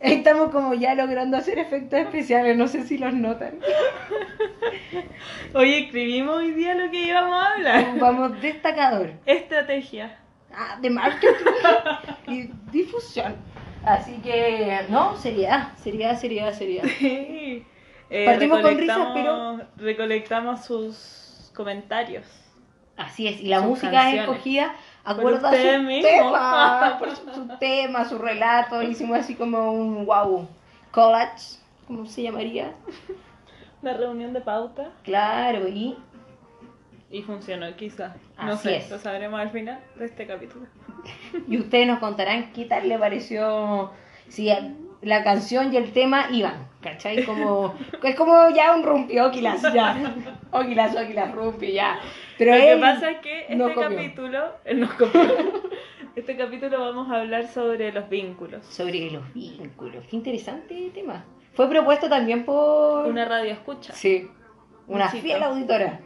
Estamos como ya logrando hacer efectos especiales, no sé si los notan. Oye, escribimos hoy día lo que íbamos a hablar. Vamos destacador. Estrategia. Ah, de marketing y difusión. Así que, no, seriedad, seriedad, seriedad, seriedad. Sí. Eh, Partimos con risas, recolectamos- Recolectamos sus comentarios. Así es, y la Sus música canciones. es escogida Por acuerdo a ustedes su tema, por su, su tema, su relato, hicimos así como un wow, collage, ¿cómo se llamaría? La reunión de pauta. Claro, y Y funcionó, quizás. No Así sé, es. lo sabremos al final de este capítulo. Y ustedes nos contarán qué tal le pareció, si la canción y el tema iban, ¿cachai? Como, es como ya un rumpi, oquilas, ya. Oquilas, oquilas, rumpi, ya. Pero Lo que pasa es que este capítulo, él nos copió. este capítulo vamos a hablar sobre los vínculos. Sobre los vínculos, qué interesante tema. Fue propuesto también por... Una radio escucha. Sí, una fiel auditora.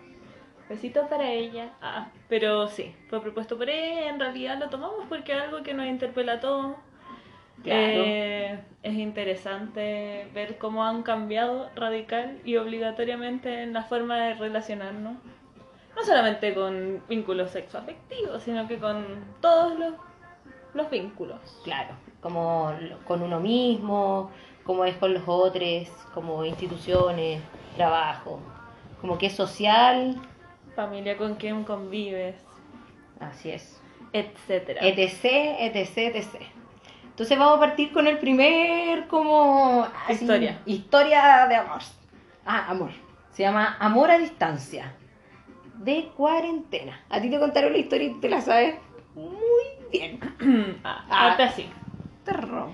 Besitos para ella. Ah, pero sí, fue propuesto por ella. En realidad lo tomamos porque es algo que nos interpela a todos. Claro. Eh, es interesante ver cómo han cambiado radical y obligatoriamente en la forma de relacionarnos. No solamente con vínculos sexoafectivos, sino que con todos los, los vínculos. Claro, como con uno mismo, como es con los otros, como instituciones, trabajo, como que es social, Familia con quien convives, así es. etcétera. etc, etc, etc. Entonces vamos a partir con el primer como así, Historia. historia de amor. Ah, amor. Se llama Amor a distancia. De cuarentena. A ti te contaron la historia y te la sabes muy bien. ah, Ah. así. Terror.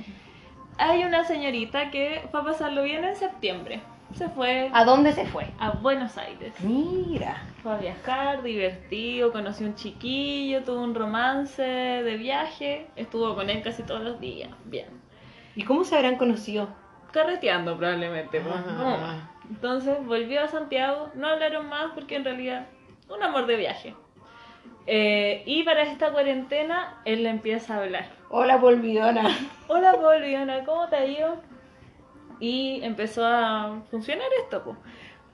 Hay una señorita que fue a pasarlo bien en septiembre. Se fue ¿A dónde se fue? a Buenos Aires. Mira. Fue a viajar, divertido, conoció un chiquillo, tuvo un romance de viaje, estuvo con él casi todos los días. Bien. ¿Y cómo se habrán conocido? Carreteando probablemente. pues, Ah. no más. Entonces volvió a Santiago, no hablaron más porque en realidad un amor de viaje. Eh, y para esta cuarentena él le empieza a hablar. Hola, polvidona. Hola Paul, ¿cómo te ha ido? Y empezó a funcionar esto, po.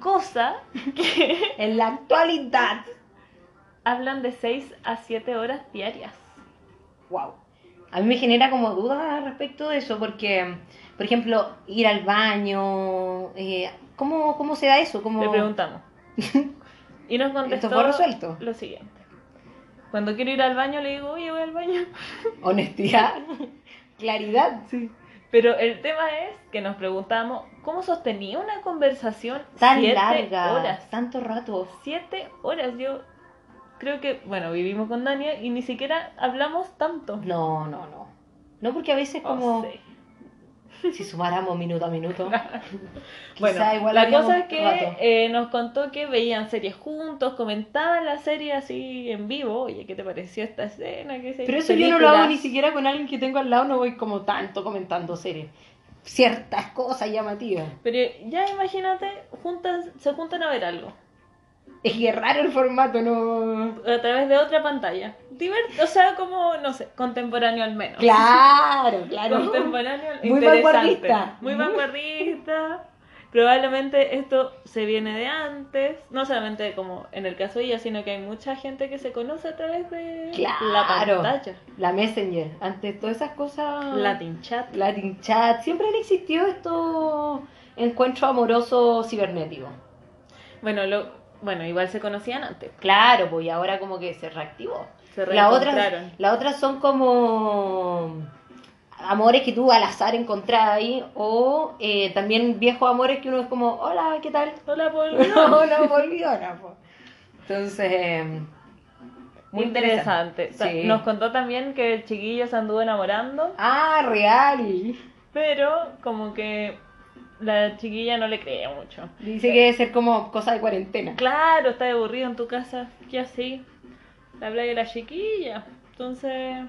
Cosa que En la actualidad. hablan de 6 a 7 horas diarias. Wow. A mí me genera como dudas respecto de eso, porque, por ejemplo, ir al baño, eh, ¿cómo, ¿cómo se da eso? ¿Cómo... Le preguntamos. Y nos contestó Esto fue resuelto. lo siguiente. Cuando quiero ir al baño le digo, oye, voy al baño. Honestidad, claridad. Sí. Pero el tema es que nos preguntamos, ¿cómo sostenía una conversación Tan siete larga, horas? tanto rato. Siete horas. Yo creo que, bueno, vivimos con Dania y ni siquiera hablamos tanto. No, no, no. No porque a veces Oh, como sí. Si sumáramos minuto a minuto. Bueno, igual la cosa es que eh, nos contó que veían series juntos, comentaban la serie así en vivo. Oye, ¿qué te pareció esta escena? ¿Qué Pero eso yo no lo hago ni siquiera con alguien que tengo al lado, no voy como tanto comentando series. Ciertas cosas llamativas. Pero ya imagínate, juntan, se juntan a ver algo Es que es raro el formato, no. a través de otra pantalla. Divert o sea, como, no sé, contemporáneo al menos. Claro, claro. Contemporáneo, Muy vanguardista. Muy vanguardista. Probablemente esto se viene de antes, no solamente como en el caso de ella, sino que hay mucha gente que se conoce a través de la Claro. pantalla. La Messenger, antes todas esas cosas. Latin chat. Latin Chat. Siempre han existido estos encuentros amorosos cibernéticos. Bueno, lo, bueno, igual se conocían antes. Claro, pues y ahora como que se reactivó. Se otras, reencontraron. las otras son como amores que tú al azar encontrás ahí, o eh, también viejos amores que uno es como, hola, ¿qué tal? Hola, Paul. No, no, volvidora, po. Entonces, eh, Muy interesante. Sí. Nos contó también que el chiquillo se anduvo enamorando, Ah, real. pero como que la chiquilla no le creía mucho. Dice que debe ser como cosa de cuarentena. Claro, está aburrido en tu casa, ¿qué así? La habla de la chiquilla. Entonces,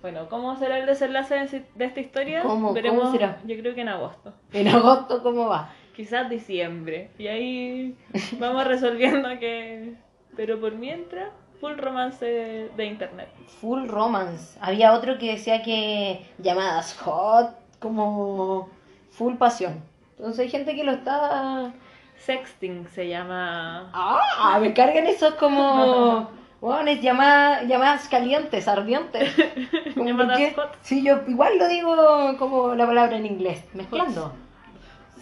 Bueno, ¿cómo será el desenlace de esta historia? ¿Cómo? ¿Cómo Veremos, será? Yo creo que en agosto. En agosto, ¿cómo va? Quizás diciembre. Y ahí vamos resolviendo que... Pero por mientras, full romance de, de internet. Full romance. Había otro que decía que llamadas hot, como full pasión. Entonces hay gente que lo está... Sexting se llama... Ah, me cargan esos como... Bueno, es llamadas, llamadas calientes, ardientes. Llamadas hot. Sí, yo igual lo digo como la palabra en inglés, mezclando.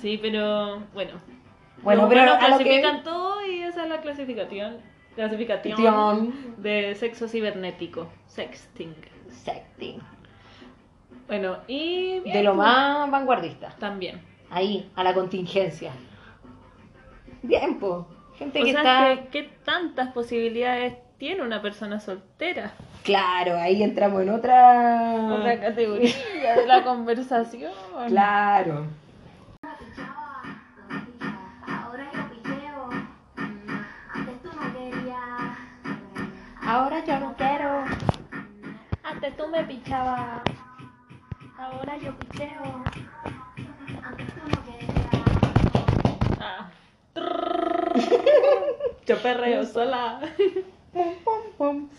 Sí, pero bueno. Bueno, pero a lo que- clasifican todo y esa es la clasificación. Clasificación Tion. de sexo cibernético. Sexting. Sexting. Bueno, y... bien, De lo más vanguardista. También. Ahí, a la contingencia. Bien, pues. Gente O que sea, está... que- ¿qué tantas posibilidades tiene una persona soltera? Claro, ahí entramos en otra... Otra categoría de la conversación. Claro. Ahora yo picheo. Antes tú no querías. Ahora yo no quiero. Antes tú me pichabas. Ahora yo picheo. Ah. Yo perreo sola.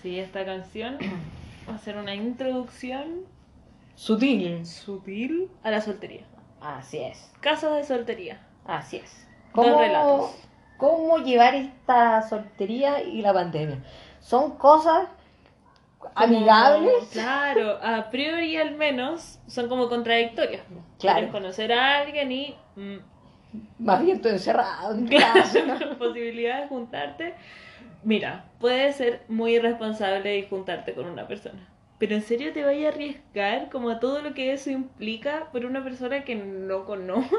Sí, esta canción va a ser una introducción Sutil. sutil a la soltería. Así es. Casos de soltería. Así es. Dos relatos. ¿Cómo llevar esta soltería y la pandemia? Son cosas amigables. Como- claro, a priori al menos son como contradictorias. Claro. Quieres conocer a alguien y mm, Más bien todo encerrado en claro, posibilidad de juntarte. Mira, puede ser muy irresponsable y juntarte con una persona. Pero en serio te vaya a arriesgar como a todo lo que eso implica por una persona que no conoces.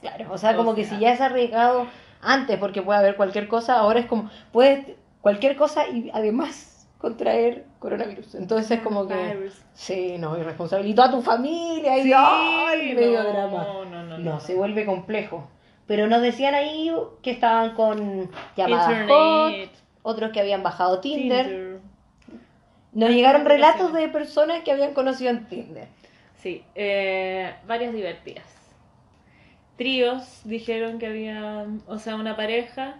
Claro, o sea, como que si ya es arriesgado antes porque puede haber cualquier cosa, ahora es como, puedes cualquier cosa y además contraer coronavirus. Entonces es como que, sí, no, irresponsable. Y toda tu familia y Sí, ¡ay! medio no, drama. No, no, no. No, se vuelve complejo. Pero nos decían ahí que estaban con llamadas Internet. hot, otros que habían bajado Tinder. Tinder. Nos llegaron relatos de personas que habían conocido en Tinder. Sí, eh, varias divertidas. Tríos dijeron que había, o sea, una pareja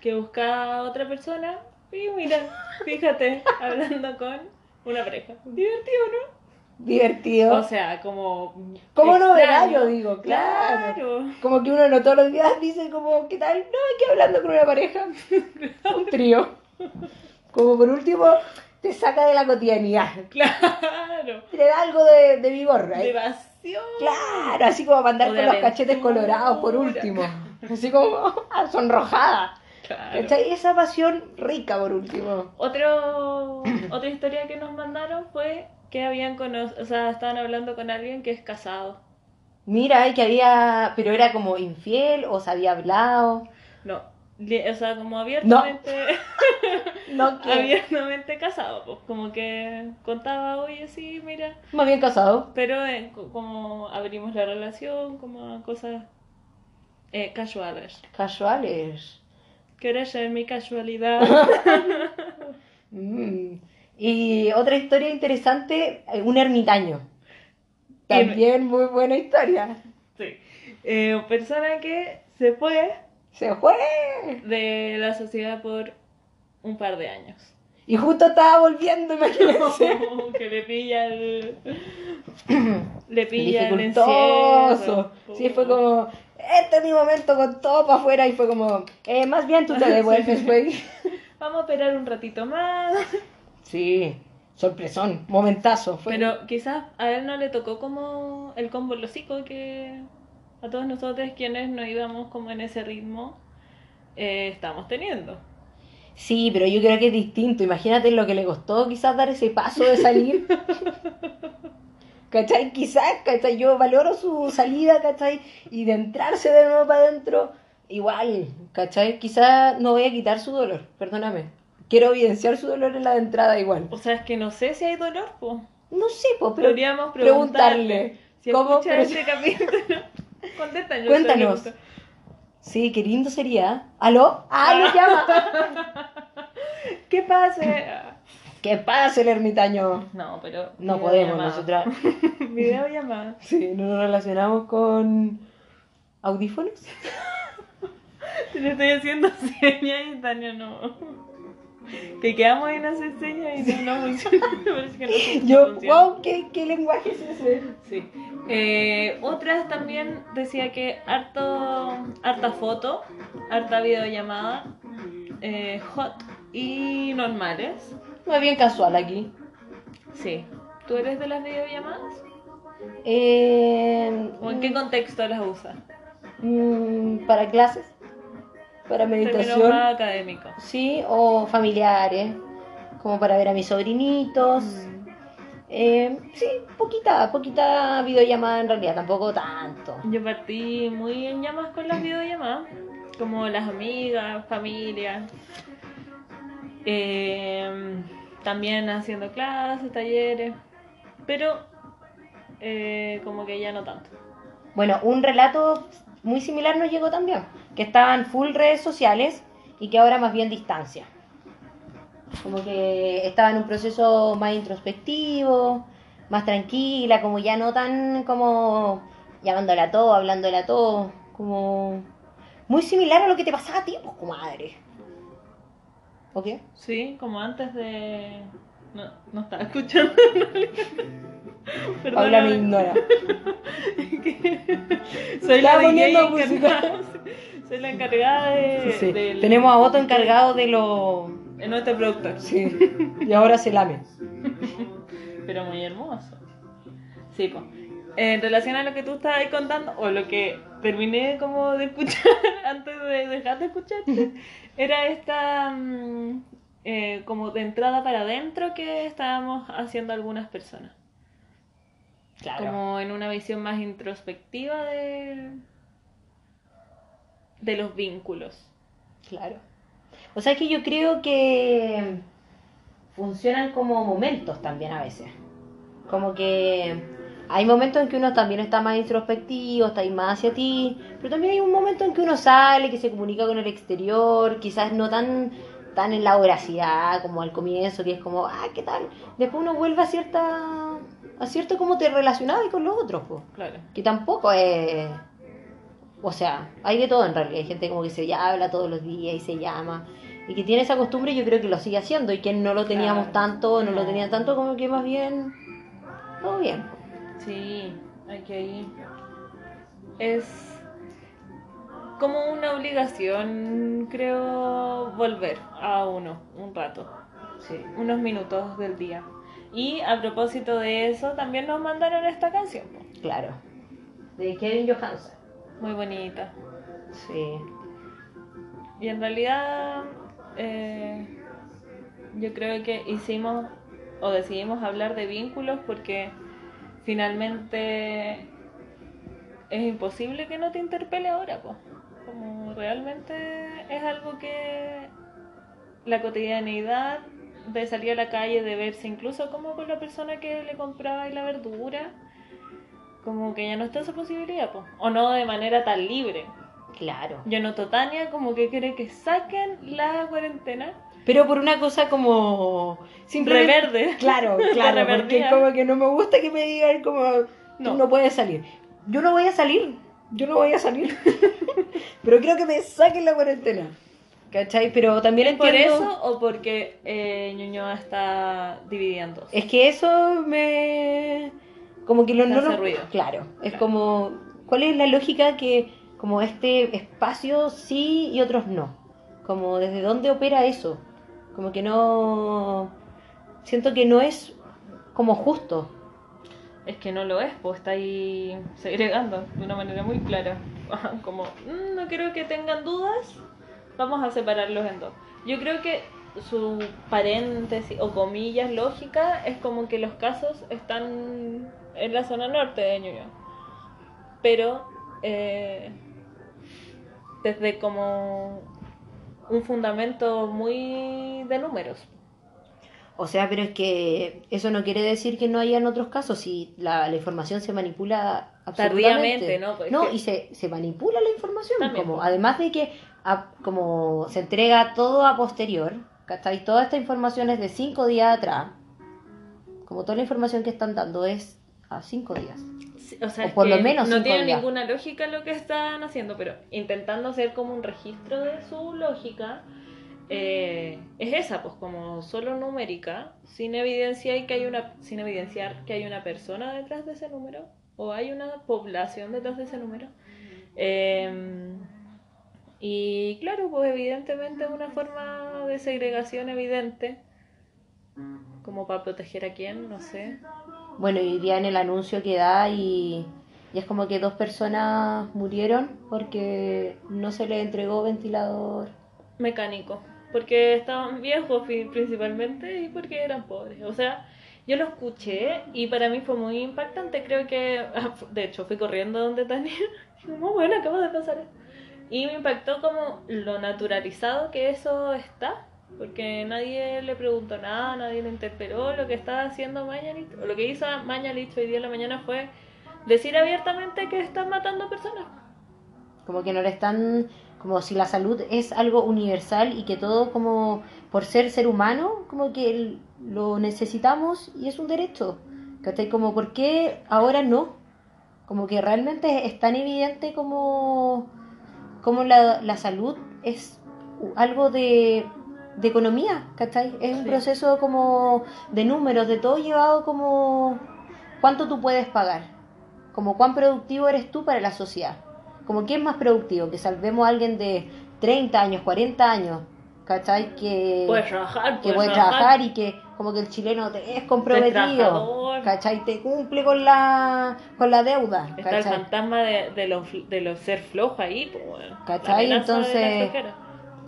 que buscaba a otra persona y mira, fíjate, hablando con una pareja. Divertido, ¿no? Divertido. O sea, como... ¿Cómo no verá? extraño. Yo digo, claro. Claro. Como que uno no todos los días dice como, ¿qué tal? No, aquí hablando con una pareja. Un trío. Como por último, te saca de la cotidianidad. Claro. Te da algo de, de vigor. De ¿eh? evasión. Claro, así como para andar con los cachetes colorados por último. Así como ah, sonrojada. Claro. ¿Cachai? Esa pasión rica por último. Otro, otra historia que nos mandaron fue que habían conocido, o sea, estaban hablando con alguien que es casado. Mira, que había, pero era como infiel o se había hablado. No, o sea, como abiertamente, No, abiertamente casado, pues como que contaba, oye, sí, mira, más bien casado. pero co- como abrimos la relación, como cosas eh, casuales. Casuales. ¿Quieres ser mi casualidad? Mm. Y otra historia interesante, eh, un ermitaño. También muy buena historia. sí. Eh, persona que se fue Se fue. de la sociedad por un par de años. Y justo estaba volviendo, imagínense. que le pilla el. le pilla el encierro. Sí, fue como, este es mi momento con todo para afuera. Y fue como, eh, más bien tú te devuelves, güey. Vamos a esperar un ratito más. Sí, sorpresón, momentazo. Fue. Pero quizás a él no le tocó como el combo el hocico que a todos nosotros quienes no íbamos como en ese ritmo eh, estamos teniendo. Sí, pero yo creo que es distinto. Imagínate lo que le costó quizás dar ese paso de salir. ¿Cachai? Quizás, ¿cachai? Yo valoro su salida, ¿cachai? Y de entrarse de nuevo para adentro, igual, ¿cachai? Quizás no voy a quitar su dolor, perdóname. Quiero evidenciar su dolor en la de entrada igual. O sea, es que no sé si hay dolor, pues. No sé, pues, pero Podríamos preguntarle. preguntarle. Si ¿Cómo? Pero- este capítulo, contéstanos. Cuéntanos. Sí, qué lindo sería. ¿Aló? ¡Ah, lo llama! ¿Qué pasa? ¿Qué pasa el ermitaño? No, pero. No podemos nosotras. Videollamada. Sí, no nos relacionamos con audífonos. Le estoy haciendo señas y Tania no. Que quedamos en hacer señas y no, no funciona. Parece que no Yo, wow, ¿qué, qué lenguaje es ese? Sí. Eh, otras también decía que harto, harta foto, harta videollamada, eh, hot y normales. Muy bien casual aquí. Sí. ¿Tú eres de las videollamadas? Eh, ¿O en qué contexto las usas? mm, para clases, para meditación, más académicos. sí, o familiares, como para ver a mis sobrinitos. Eh, sí, poquita, poquita videollamada en realidad, tampoco tanto. Yo partí muy en llamas con las videollamadas, como las amigas, familia. Eh, también haciendo clases, talleres, pero eh, como que ya no tanto. Bueno, un relato muy similar nos llegó también, que estaban full redes sociales y que ahora más bien distancia. Como que estaba en un proceso más introspectivo, más tranquila, como ya no tan como llamándola a todo, hablándola a todo, como muy similar a lo que te pasaba a ti, pues, comadre. ¿O qué? Sí, como antes de... No, no estaba escuchando. Paula me ignora. Soy la poniendo música. Soy la encargada de... Sí, del- Tenemos a Otto encargado de lo... de nuestro productor. Sí, y ahora se lame. Pero muy hermoso. Sí, pues. En relación a lo que tú estabas ahí contando, o lo que terminé como de escuchar antes de dejar de escucharte, era esta mm, eh, como de entrada para adentro que estábamos haciendo algunas personas. Claro. Como en una visión más introspectiva de, de los vínculos. Claro. O sea que yo creo que funcionan como momentos también a veces. Como que hay momentos en que uno también está más introspectivo, está ahí más hacia ti, pero también hay un momento en que uno sale, que se comunica con el exterior, quizás no tan tan en la voracidad como al comienzo, que es como, ah, ¿qué tal? Después uno vuelve a cierta a cierto cómo te relacionabas con los otros, pues Claro. que tampoco es... O sea, hay de todo en realidad. Hay gente como que se habla todos los días y se llama. Y que tiene esa costumbre yo creo que lo sigue haciendo. Y que no lo teníamos Claro. tanto, no, lo No. tenía tanto, como que más bien... Todo bien. Sí, hay que ir. Es como una obligación, creo, volver a uno un rato, Sí. unos minutos del día. Y a propósito de eso, también nos mandaron esta canción. Claro. De Kevin Johansen. muy bonita. Sí. Y en realidad, eh, yo creo que hicimos o decidimos hablar de vínculos porque finalmente es imposible que no te interpele ahora, pues. Como realmente es algo que la cotidianeidad de salir a la calle, de verse incluso como con la persona que le compraba y la verdura, como que ya no está esa posibilidad, pues. O no de manera tan libre. Claro. Yo noto Tania como que quiere que saquen la cuarentena. Pero por una cosa como... simplemente- Reverde. Claro, claro, La porque como que no me gusta que me digan como No. no puedes salir. Yo no voy a salir, yo no voy a salir. Pero creo que me saquen la cuarentena. ¿Cachai? Pero también ¿Es por entiendo... eso o porque eh, Ñuñoa está dividiendo? Es que eso me... Como que lo, no hace ruido. Claro, es Claro. como... ¿Cuál es la lógica que como este espacio sí y otros no? Como desde dónde opera eso. Como que no... Siento que no es como justo. Es que no lo es, pues está ahí segregando de una manera muy clara. Como, "Mm, no quiero que tengan dudas, vamos a separarlos en dos. Yo creo que su paréntesis o comillas lógica es como que los casos están en la zona norte de Ñuñoa. Pero eh, desde como un fundamento muy de números. O sea, pero es que eso no quiere decir que no hayan otros casos si la, la información se manipula absolutamente. Tardíamente, ¿no? Pues no, que- y se, se manipula la información. También, como, pues. además de que a- como se entrega todo a posterior, ¿cachai? Toda esta información es de cinco días atrás. Como toda la información que están dando es a cinco días. O, sea, O es por lo menos no tiene días. ninguna lógica lo que están haciendo, pero intentando hacer como un registro de su lógica, eh, es esa, pues como solo numérica, sin evidencia y que hay una, sin evidenciar que hay una persona detrás de ese número, o hay una población detrás de ese número. Eh, y claro, pues evidentemente una forma de segregación evidente, como para proteger a quién, no sé. Bueno, hoy día en el anuncio que da y, es como que dos personas murieron porque no se les entregó ventilador. mecánico, porque estaban viejos principalmente y porque eran pobres. O sea, yo lo escuché y para mí fue muy impactante. Creo que, ah, de hecho, fui corriendo donde Tania. como, bueno, acaba de pasar. Y me impactó como lo naturalizado que eso está, porque nadie le preguntó nada, nadie le interpeló lo que estaba haciendo Mañalich. O lo que hizo Mañalich hoy día en la mañana fue decir abiertamente que están matando personas. Como que no le están, como si la salud es algo universal y que todo como por ser ser humano, como que lo necesitamos y es un derecho. ¿Cachai? Como por qué ahora no. Como que realmente es tan evidente como, como la, la salud es algo de, de economía, ¿cachai? Es un Sí. proceso como de números, de todo llevado como cuánto tú puedes pagar, como cuán productivo eres tú para la sociedad. Como quién es más productivo, que salvemos a alguien de 30 años, 40 años, ¿cachai? Que, Puedes trabajar, que puede trabajar y que como que el chileno te es comprometido. ¿cachai? Te cumple con la, con la deuda, Está el ¿cachai? fantasma de, de los, de los ser flojos ahí, pues bueno. ¿Cachai? Entonces-.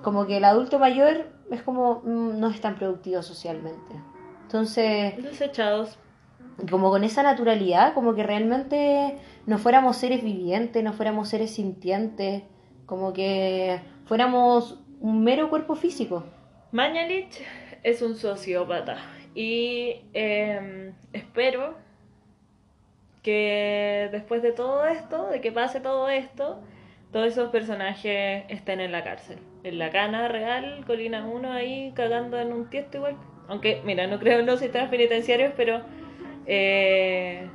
Como que el adulto mayor es como mm, no es tan productivo socialmente. Entonces, Desechados. como con esa naturalidad, como que realmente no fuéramos seres vivientes, no fuéramos seres sintientes, como que fuéramos un mero cuerpo físico. Mañalich es un sociópata y eh, espero que después de todo esto, de que pase todo esto, todos esos personajes estén en la cárcel. En la cana real, Colina 1 ahí cagando en un tiesto igual. Aunque, mira, no creo en los sistemas penitenciarios, pero eh,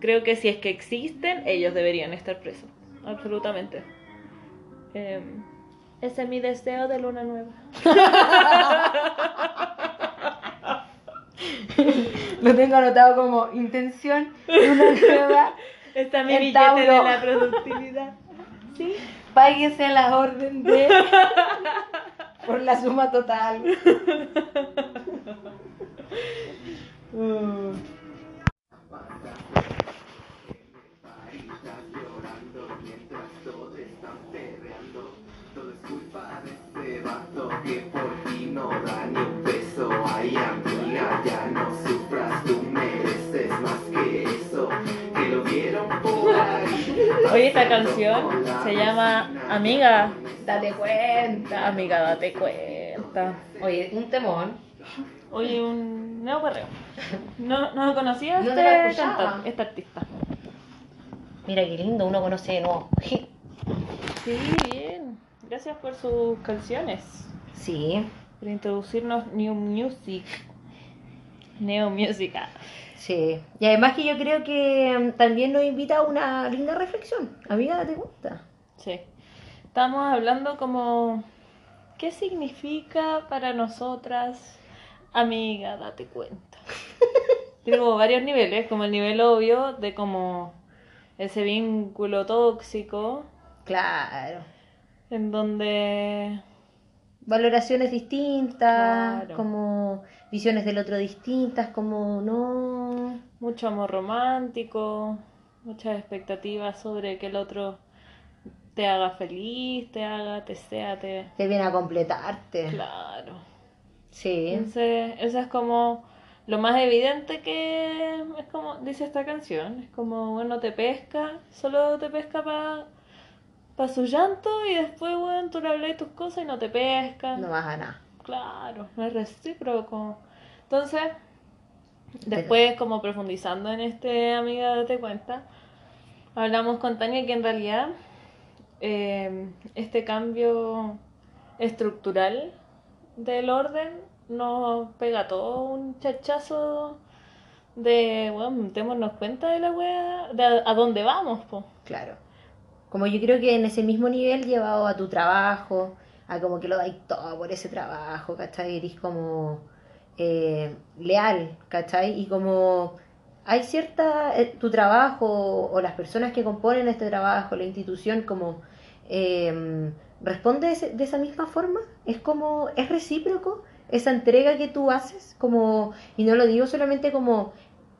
creo que si es que existen, ellos deberían estar presos. Absolutamente. Eh, ese es mi deseo de luna nueva. Lo tengo anotado como intención de una nueva. Esta es mi billete Tauro. de la productividad. ¿Sí? Páguese a la orden de. por la suma total. Llorando mientras todos están perreando. Todo es culpa de ese vato que por ti no da ni un peso. Ay, amiga, ya no Oye, esta canción se llama Amiga. Date cuenta. Amiga, date cuenta. Oye, un temón. Oye, un nuevo perreo. No, no conocía No este cantante, este artista. Mira qué lindo, uno conoce de nuevo. Sí, bien. Gracias por sus canciones. Sí, Por introducirnos New Music. Neo Music. ah. sí. Y además que yo creo que mm, también nos invita a una linda reflexión. Amiga, date cuenta. Sí. Estamos hablando como... ¿Qué significa para nosotras? Amiga, date cuenta. Tiene como varios niveles, como el nivel obvio de como ese vínculo tóxico, Claro. en donde Valoraciones distintas, Claro. como visiones del otro distintas, como no. mucho amor romántico, muchas expectativas sobre que el otro te haga feliz, te haga, te sea, te... Te viene a completarte. Claro. Sí. Entonces, eso es como lo más evidente que es como dice esta canción. Es como, bueno, te pesca, solo te pesca para su llanto y después, bueno, tú le hablas tus cosas y no te pesca. No vas a nada. Claro, no es recíproco. Entonces, después, como profundizando en este amiga, date cuenta, hablamos con Tania que en realidad eh, este cambio estructural del orden nos pega todo un chachazo de, bueno, démonos cuenta de la wea, de a, a dónde vamos, po. Claro. Como yo creo que en ese mismo nivel llevado a tu trabajo, a como que lo dais todo por ese trabajo, ¿cachai? Eres como eh, leal, ¿cachai? Y como hay cierta, eh, tu trabajo o las personas que componen este trabajo, la institución, como eh, responde de, de esa misma forma, es como, es recíproco esa entrega que tú haces, como, y no lo digo solamente como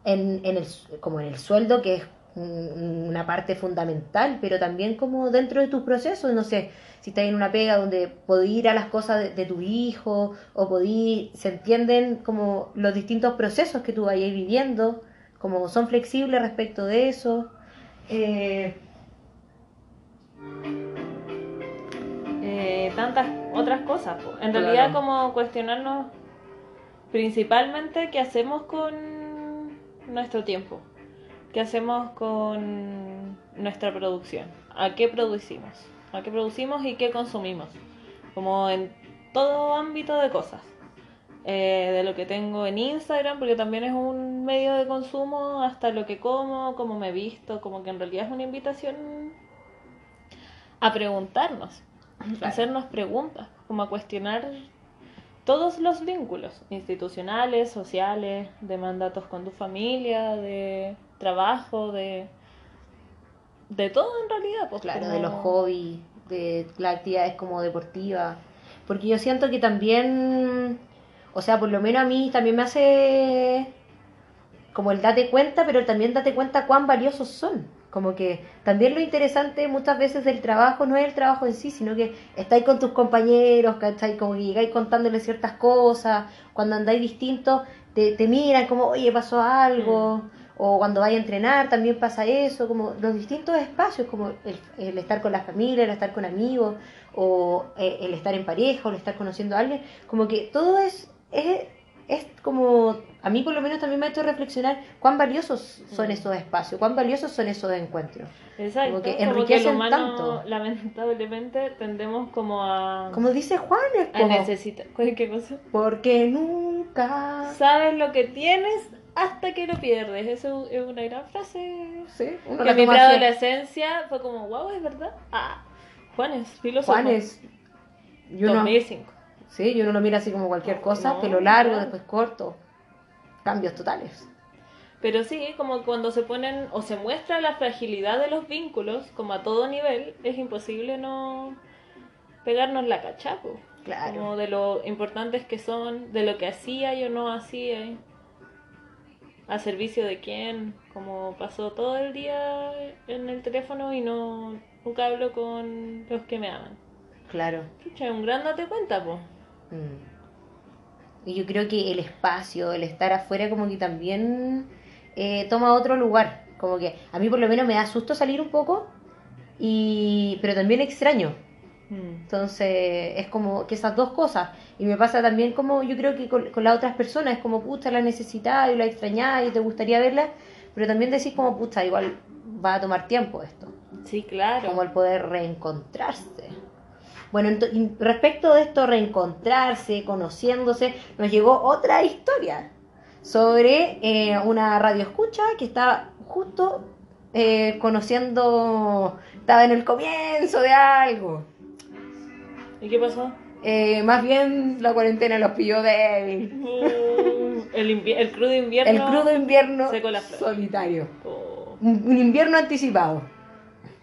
en, en el, como en el sueldo, que es una parte fundamental, pero también como dentro de tus procesos, no sé, si estás en una pega donde podés ir a las cosas de, de tu hijo, o podís, se entienden como los distintos procesos que tú vayas viviendo, como son flexibles respecto de eso. Eh, Eh, tantas otras cosas. En Claro. realidad como cuestionarnos principalmente qué hacemos con nuestro tiempo, qué hacemos con nuestra producción, a qué producimos, a qué producimos y qué consumimos, como en todo ámbito de cosas. Eh, de lo que tengo en Instagram, porque también es un medio de consumo, hasta lo que como, cómo me visto, como que en realidad es una invitación a preguntarnos, a hacernos preguntas, como a cuestionar todos los vínculos institucionales, sociales, de mandatos con tu familia, de trabajo, de de todo en realidad, pues claro, como- de los hobbies, de las actividades como deportivas. Porque yo siento que también, o sea, por lo menos a mí también me hace como el date cuenta, pero también date cuenta cuán valiosos son. Como que también lo interesante muchas veces del trabajo no es el trabajo en sí, sino que estáis con tus compañeros, ¿cachai? Como que llegáis contándoles ciertas cosas, cuando andáis distintos, te, te miran como, oye, pasó algo, o cuando vais a entrenar también pasa eso, como los distintos espacios, como el, el estar con la familia, el estar con amigos, o eh, el estar en pareja, o el estar conociendo a alguien, como que todo es, es, es como, a mí por lo menos también me ha hecho reflexionar cuán valiosos son Mm. esos espacios, cuán valiosos son esos encuentros. Exacto, como que como que el enriquecen humano tanto. lamentablemente tendemos como a, Como dice Juan, es a como, necesitar, ¿qué cosa? porque nunca... Sabes lo que tienes hasta que lo pierdes. Eso es una gran frase. Sí, uno Que la en mi preadolescencia fue como, wow, es verdad. Ah, Juanes, filósofo. Juanes, yo no, 2005. sí, yo no lo miro así como cualquier cosa, No, pelo largo, después corto, cambios totales. Pero sí, como cuando se ponen o se muestra la fragilidad de los vínculos, como a todo nivel, es imposible no pegarnos la cachapo. Claro. Como de lo importantes que son, de lo que hacía y o no hacía. A servicio de quién, como pasó todo el día en el teléfono y no nunca hablo con los que me aman. Claro. Chucha, un gran date cuenta, po. Mm. Y yo creo que el espacio, el estar afuera, como que también eh, toma otro lugar. Como que a mí por lo menos me da susto salir un poco, y pero también extraño. Entonces es como que esas dos cosas. Y me pasa también como yo creo que con, con las otras personas, es como pucha la necesitas y la extrañás y te gustaría verla, pero también decís como pucha, igual va a tomar tiempo esto. Sí, claro. como el poder reencontrarse. Bueno, respecto de esto, reencontrarse, conociéndose, nos llegó otra historia sobre eh, una radio escucha que estaba justo eh, conociendo, estaba en el comienzo de algo. ¿Y qué pasó? Eh, más bien la cuarentena los pilló débil. Uh, el, invi- el crudo invierno. El crudo invierno solitario. Oh. Un, un invierno anticipado.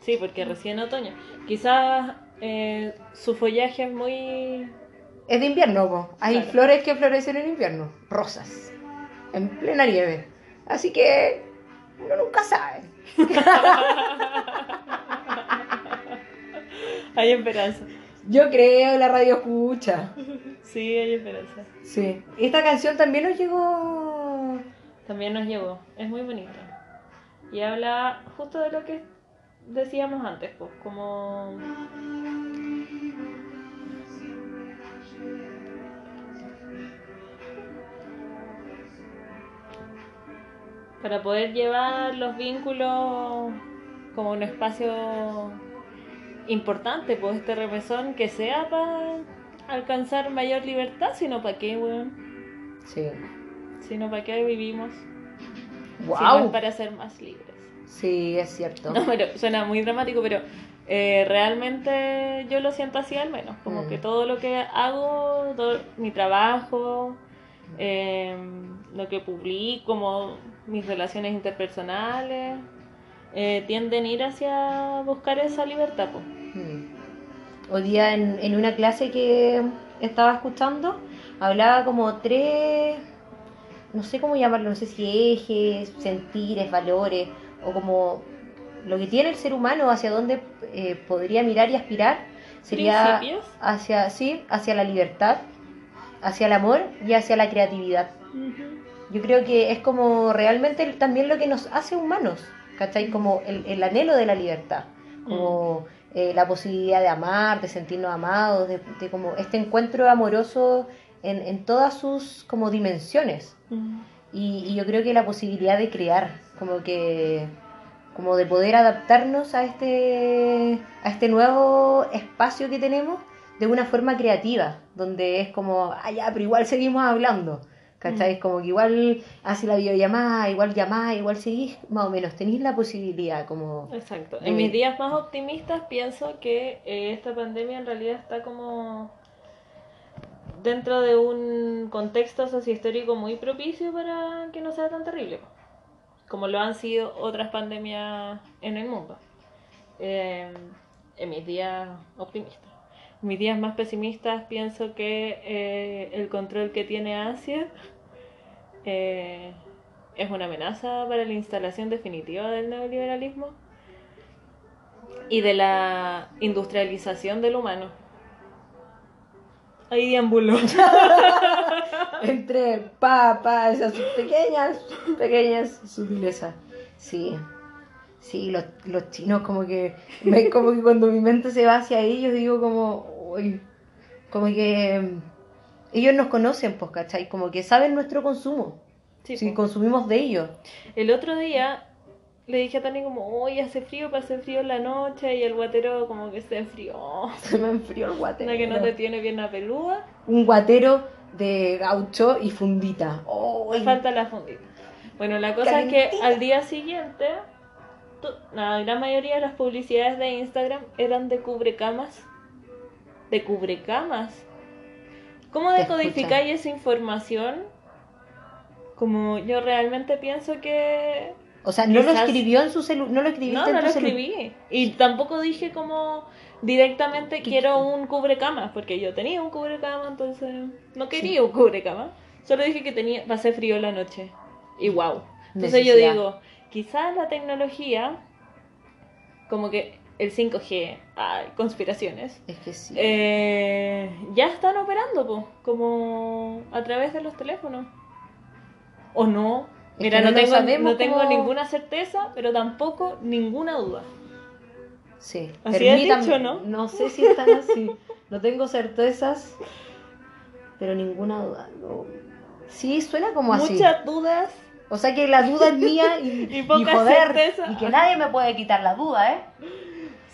Sí, porque recién otoño. Quizás eh, su follaje es muy... Es de invierno, po. Hay Claro. flores que florecen en invierno. Rosas. En plena nieve. Así que uno nunca sabe. Hay esperanza. Yo creo la radio escucha. Sí, hay esperanza. Sí. Esta canción también nos llegó. También nos llegó. Es muy bonita. Y habla justo de lo que decíamos antes, pues, como... Para poder llevar los vínculos como un espacio importante, pues este remesón que sea para alcanzar mayor libertad, sino para qué, weón. Sí. Sino para qué vivimos. Wow. para ser más libres. Sí, es cierto. No, pero suena muy dramático, pero eh, realmente yo lo siento así al menos. Como Mm. que todo lo que hago, todo mi trabajo, eh, lo que publico, como mis relaciones interpersonales, eh, tienden a ir hacia buscar esa libertad. Mm. Hoy día en, en una clase que estaba escuchando, hablaba como tres, no sé cómo llamarlo, no sé si ejes, sentires, valores, o como lo que tiene el ser humano, hacia dónde eh, podría mirar y aspirar, sería ¿Principios? hacia, sí, hacia la libertad, hacia el amor y hacia la creatividad. Yo creo que es como realmente también lo que nos hace humanos, ¿cachai? Como el, el anhelo de la libertad, como eh, la posibilidad de amar, de sentirnos amados, de, de como este encuentro amoroso en, en todas sus como dimensiones. Mm. Y, y yo creo que la posibilidad de crear, como que como de poder adaptarnos a este a este nuevo espacio que tenemos de una forma creativa, donde es como, ah, ya, pero igual seguimos hablando. ¿Cachai? Como que igual hace la videollamada, igual llamada, igual seguís, más o menos, tenéis la posibilidad, como... Exacto. de- En mis días más optimistas pienso que eh, esta pandemia en realidad está como dentro de un contexto sociohistórico muy propicio para que no sea tan terrible, como lo han sido otras pandemias en el mundo. Eh, en mis días optimistas. En mis días más pesimistas pienso que eh, el control que tiene Asia eh, es una amenaza para la instalación definitiva del neoliberalismo y de la industrialización del humano. Ahí deambuló. Entre pa, pa, esas pequeñas, pequeñas sutilezas. Sí, sí, los, los chinos como que, me- como que cuando mi mente se va hacia ellos digo como, uy, como que ellos nos conocen, pues, ¿cachai? Como que saben nuestro consumo, Sí, si consumimos de ellos. El otro día le dije a Tani como, hoy hace frío, hacer frío en la noche y el guatero como que se enfrió. Se me enfrió el guatero. Una que no te tiene pierna peluda, Un guatero de gaucho y fundita. Uy, falta la fundita. Bueno, la cosa es que al día siguiente, la gran mayoría de las publicidades de Instagram eran de cubrecamas. De cubrecamas. ¿Cómo decodificáis esa información? Como yo realmente pienso que O sea, no lo escribió en su celular, no lo escribiste No, en no tu lo escribí. Y tampoco dije como directamente quiero un cubrecama, porque yo tenía un cubrecama, entonces no quería un cubrecama. Solo dije que tenía, va a ser frío la noche. Y wow. Entonces yo digo, quizás la tecnología, como que el 5G, ay, conspiraciones, Es que sí. eh, ya están operando, po, como a través de los teléfonos. ¿O no? Es Mira, no, tengo, sabemos no tengo ninguna certeza, pero tampoco ninguna duda. Sí. Así dicho, ¿no? No sé si están así. No tengo certezas, pero ninguna duda. No. Sí, suena como así. Muchas dudas. O sea que la duda es mía y, Y poca joder, certeza. y que nadie me puede quitar la duda, ¿eh?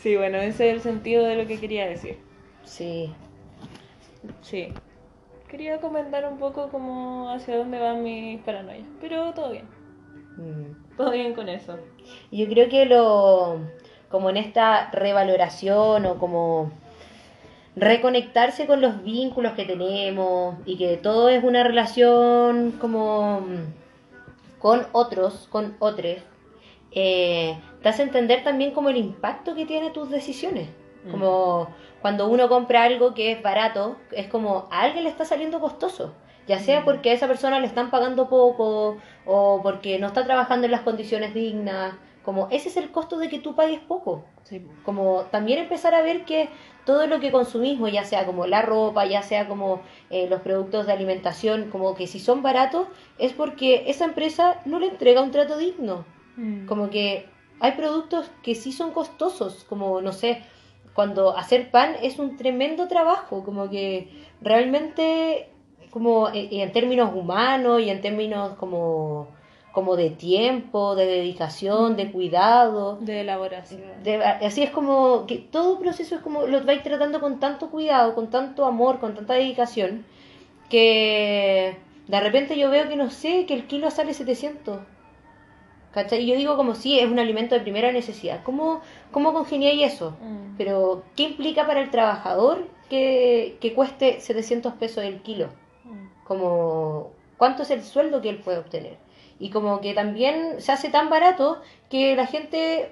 Sí, bueno, ese es el sentido de lo que quería decir. Sí. Sí. Quería comentar un poco como hacia dónde van mis paranoias, pero todo bien. Mm. Todo bien con eso. Yo creo que lo, como en esta revaloración o como reconectarse con los vínculos que tenemos y que todo es una relación como con otros, con otros, eh, te hace entender también como el impacto que tiene tus decisiones. Mm. Como cuando uno compra algo que es barato, es como a alguien le está saliendo costoso. Ya sea Mm. porque a esa persona le están pagando poco o porque no está trabajando en las condiciones dignas. Como ese es el costo de que tú pagues poco. Sí. Como también empezar a ver que todo lo que consumimos, ya sea como la ropa, ya sea como eh, los productos de alimentación, como que si son baratos, es porque esa empresa no le entrega un trato digno. Mm. Como que hay productos que sí son costosos, como no sé, cuando hacer pan es un tremendo trabajo, como que realmente como eh, en términos humanos y en términos como como de tiempo, de dedicación, de cuidado. De elaboración. De- así es como que todo proceso es como lo vais tratando con tanto cuidado, con tanto amor, con tanta dedicación, que de repente yo veo que no sé, que el kilo sale 700. ¿Cachai? Y yo digo como sí, es un alimento de primera necesidad. ¿Cómo, cómo congeniáis eso? Mm. Pero, ¿qué implica para el trabajador que, que cueste 700 pesos el kilo? Mm. Como, ¿cuánto es el sueldo que él puede obtener? Y como que también se hace tan barato que la gente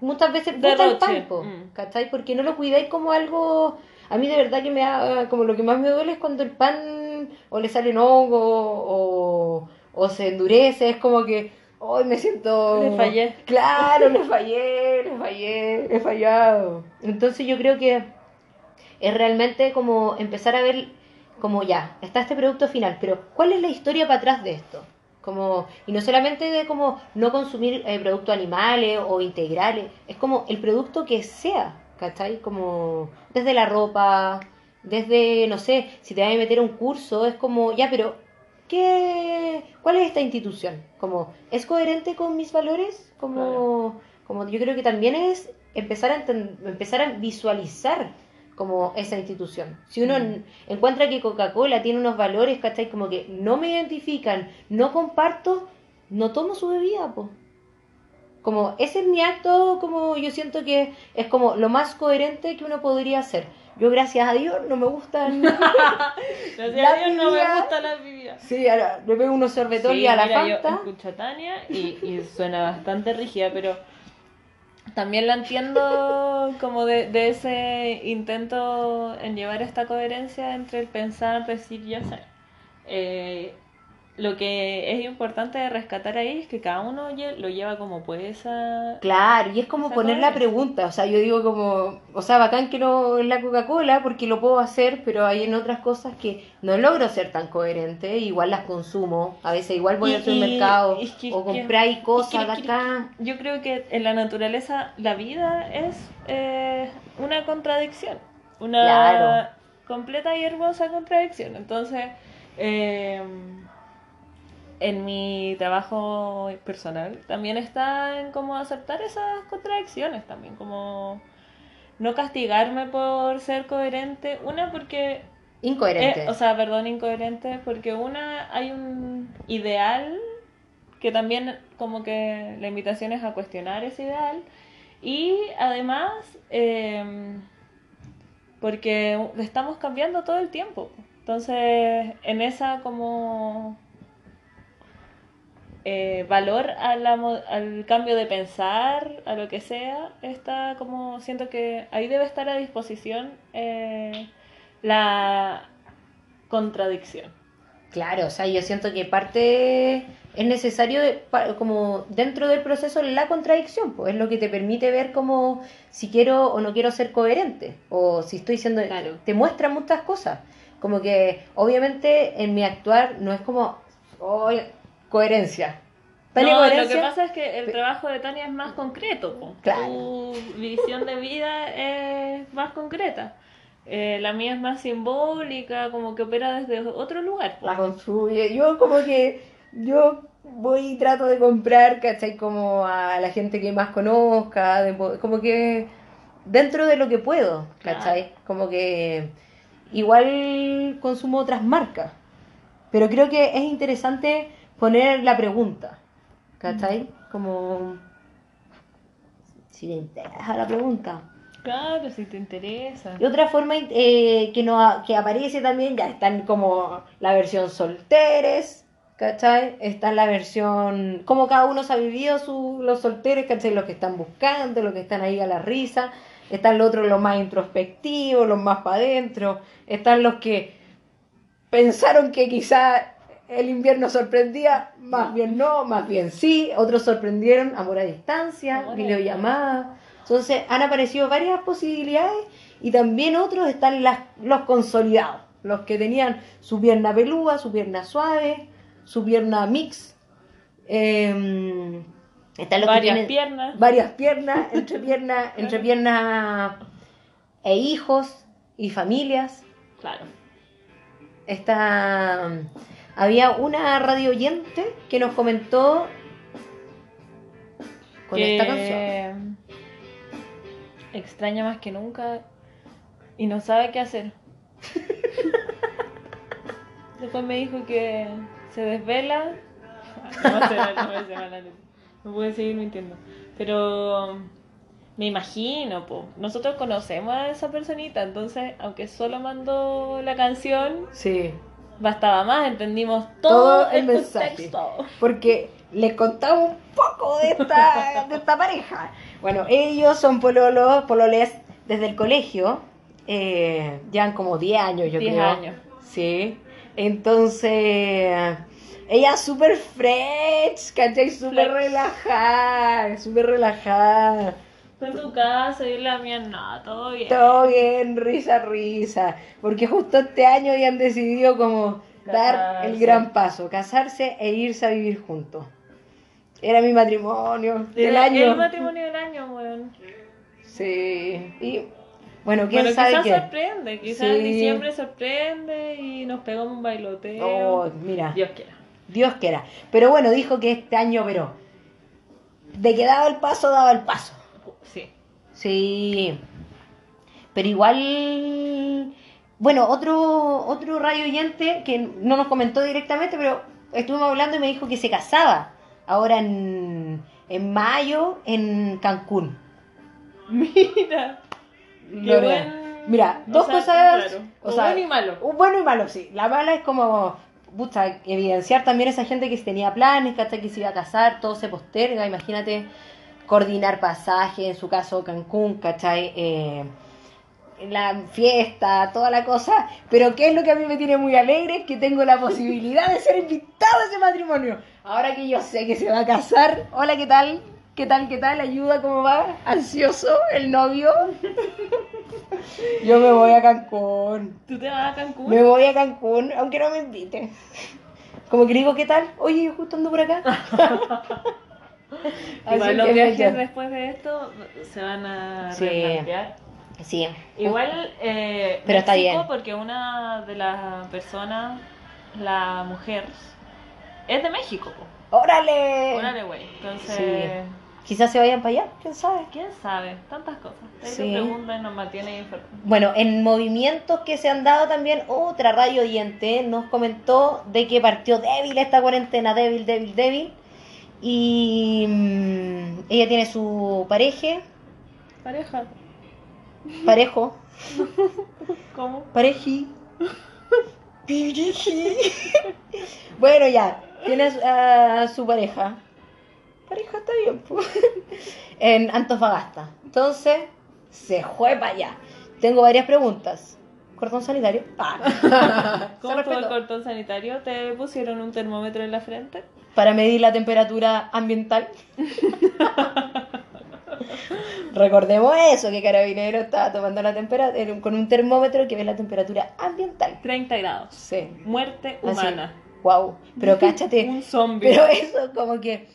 muchas veces bota el Derroche. pan, po, Mm. ¿cachai? Porque no lo cuidáis como algo... A mí de verdad que me da, como lo que más me duele es cuando el pan o le salen hongos o, o se endurece, es como que hoy me siento... Le fallé. Claro, le fallé, le fallé, he fallado. Entonces yo creo que es realmente como empezar a ver como ya, está este producto final, pero ¿cuál es la historia para atrás de esto? Como, y no solamente de como no consumir eh, productos animales o integrales, es como el producto que sea, ¿cachai? Como desde la ropa, desde, no sé, si te vas a meter a un curso, es como, ya, pero ¿qué, ¿cuál es esta institución? Como, ¿es coherente con mis valores? Como, como yo creo que también es empezar a, empezar a visualizar como esa institución. Si uno en- encuentra que Coca-Cola tiene unos valores, ¿cachai? Como que no me identifican, no comparto, no tomo su bebida, po. Como ese es mi acto, como yo siento que es como lo más coherente que uno podría hacer. Yo gracias a Dios no me gustan. Gracias La a Dios no me bebida- gusta la bebida. sí, ahora le pego unos sorbetones Sí, a la mira, yo escucho a Tania y, y suena bastante rígida, pero también la entiendo como de, de ese intento en llevar esta coherencia entre el pensar, decir y hacer. Eh, lo que es importante de rescatar ahí es que cada uno lo lleva como puede esa... Claro, y es como poner la pregunta, o sea, yo digo como, o sea, bacán que no la Coca-Cola porque lo puedo hacer, pero hay en otras cosas que no logro ser tan coherente, igual las consumo, a veces igual voy Y- al supermercado y- es que- o compráis cosas de es que- acá. Yo creo que en la naturaleza la vida es eh, una contradicción, una Claro. completa y hermosa contradicción. Entonces, eh, en mi trabajo personal también está en cómo aceptar esas contradicciones también, como no castigarme por ser coherente, una porque Incoherente. eh, o sea, perdón, incoherente, porque una hay un ideal que también como que la invitación es a cuestionar ese ideal y además eh, porque estamos cambiando todo el tiempo. Entonces, en esa como eh, valor a la mo- al cambio de pensar, a lo que sea, está como siento que ahí debe estar a disposición eh, la contradicción. Claro, o sea, yo siento que parte es necesario como dentro del proceso la contradicción, pues es lo que te permite ver como si quiero o no quiero ser coherente o si estoy siendo Claro. te muestra muchas cosas, como que obviamente en mi actuar no es como oh, coherencia. ¿Tania No, lo coherencia? que pasa es que el trabajo de Tania es más concreto. po. Claro. Tu visión de vida es más concreta. Eh, la mía es más simbólica, como que opera desde otro lugar. po. la construye. Yo como que yo voy y trato de comprar, ¿cachai? Como a la gente que más conozca, de como que dentro de lo que puedo, ¿cachai? Como que igual consumo otras marcas. Pero creo que es interesante poner la pregunta, ¿cachai? Como si te interesa la pregunta. Claro, si te interesa. Y otra forma eh, que, no, que aparece también, ya están como la versión solteres, ¿cachai? Está la versión, como cada uno se ha vivido su, los solteros, ¿cachai? Los que están buscando, los que están ahí a la risa. Están los otros los más introspectivos, los más para adentro. Están los que pensaron que quizá el invierno sorprendía, más bien no, más bien sí. Otros sorprendieron amor a distancia, Amor a videollamada. Entonces han aparecido varias posibilidades y también otros están las, los consolidados, los que tenían su pierna peluda, su pierna suave, su pierna mix. eh, están los que Varias tienen piernas. varias piernas, entre piernas, entre piernas e hijos y familias. Claro. Está había una radio oyente que nos comentó con que esta canción. Extraña más que nunca y no sabe qué hacer. Después me dijo que se desvela. No ser, no voy a ser mala letra. No puedo seguir mintiendo. Pero me imagino, po. Nosotros conocemos a esa personita, entonces, aunque solo mandó la canción, Sí, bastaba más, entendimos Todo todo, el el, mensaje. contexto. porque les contamos un poco de esta, de esta pareja. Bueno, ellos son pololos, pololes desde el colegio. Eh, llevan como 10 años, yo 10 creo. años. Sí. Entonces, ella es súper fresh, ¿cachai? Súper relajada, súper relajada. Fue en tu casa y la mía, no, todo bien. Todo bien, risa, risa. Porque justo este año habían decidido como dar el gran paso, casarse e irse a vivir juntos. Era mi matrimonio del Era año. El matrimonio del año, weón. Sí. Y bueno, quién Bueno, sabe quizás qué. sorprende, quizás en diciembre sorprende y nos pegamos un bailoteo. Oh, mira, Dios quiera. Dios quiera. Pero bueno, dijo que este año, pero de que daba el paso, daba el paso. Sí. Sí. Pero igual. Bueno, otro, otro radio oyente que no nos comentó directamente, pero estuvimos hablando y me dijo que se casaba ahora en, en mayo en Cancún. Mira. Qué Lorea. buen- Mira, o dos sea, cosas. claro. o O sea, bueno y malo. Bueno y malo, sí. La mala es como. Puta, evidenciar también a esa gente que tenía planes, ¿cachai? Que se iba a casar, todo se posterga. Imagínate coordinar pasaje, en su caso Cancún, ¿cachai? Eh, la fiesta, toda la cosa. Pero ¿qué es lo que a mí me tiene muy alegre? Que tengo la posibilidad de ser invitado a ese matrimonio. Ahora que yo sé que se va a casar. Hola, ¿qué tal? ¿Qué tal? ¿Qué tal? ¿Ayuda? ¿Cómo va? ¿Ansioso el novio? Yo me voy a Cancún. ¿Tú te vas a Cancún? Me voy a Cancún, aunque no me inviten. Como que digo, ¿qué tal? Oye, yo justo ando por acá. Igual los viajes ya. después de esto se van a Sí. replantear. Sí. Igual, eh, Pero está bien. porque una de las personas, la mujer, es de México. ¡Órale! Órale, güey. Entonces, Sí. Quizás se vayan para allá, quién sabe. quién sabe, tantas cosas. Sí. y nos mantienen informados. Bueno, en movimientos que se han dado también, otra radio oyente nos comentó de que partió débil esta cuarentena, débil, débil, débil. Y mm, ella tiene su pareja, Pareja, parejo, ¿cómo? pareji. Bueno, ya, tiene a su- a su pareja. Pareja está bien, pues. En Antofagasta. Entonces, se fue para allá. Tengo varias preguntas. ¿Cordón sanitario? Ah. ¿Cómo estuvo el cortón sanitario? ¿Te pusieron un termómetro en la frente? Para medir la temperatura ambiental. Recordemos eso, que Carabinero estaba tomando la temperatura con un termómetro que ve la temperatura ambiental. 30 grados. Sí. Muerte Así. humana. Wow. Pero cáchate. Un zombie. Pero eso, como que.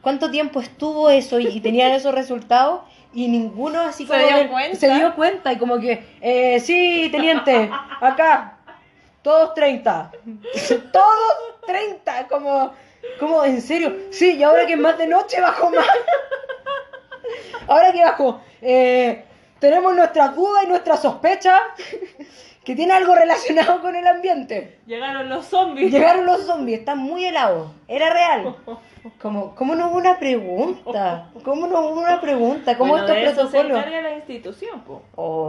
¿Cuánto tiempo estuvo eso y, y tenían esos resultados? Y ninguno así ¿Se como. dio que- cuenta? Se dio cuenta y como que. Eh, sí, teniente, acá. Todos 30. Todos 30. Como. Como, en serio. Sí, y ahora que es más de noche bajó más. Ahora que bajó. Eh, tenemos nuestras dudas y nuestras sospechas. Que tiene algo relacionado con el ambiente. Llegaron los zombies. Llegaron los zombies, están muy helados. Era real. Como, ¿Cómo no hubo una pregunta? ¿Cómo no hubo una pregunta? ¿Cómo Bueno, de estos eso se protocolos? encarga la institución, po.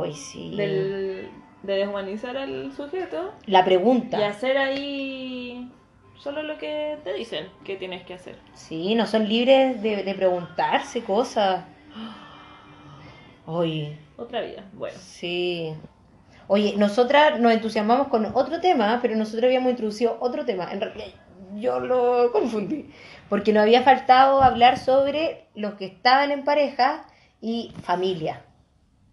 Ay, sí. Del, de deshumanizar al sujeto La pregunta. y hacer ahí solo lo que te dicen que tienes que hacer. Sí, no son libres de, de preguntarse cosas. Oye, Otra vida. Bueno. sí. Oye, nosotras nos entusiasmamos con otro tema, pero nosotros habíamos introducido otro tema. En realidad, yo lo confundí. Porque nos había faltado hablar sobre los que estaban en pareja y familia.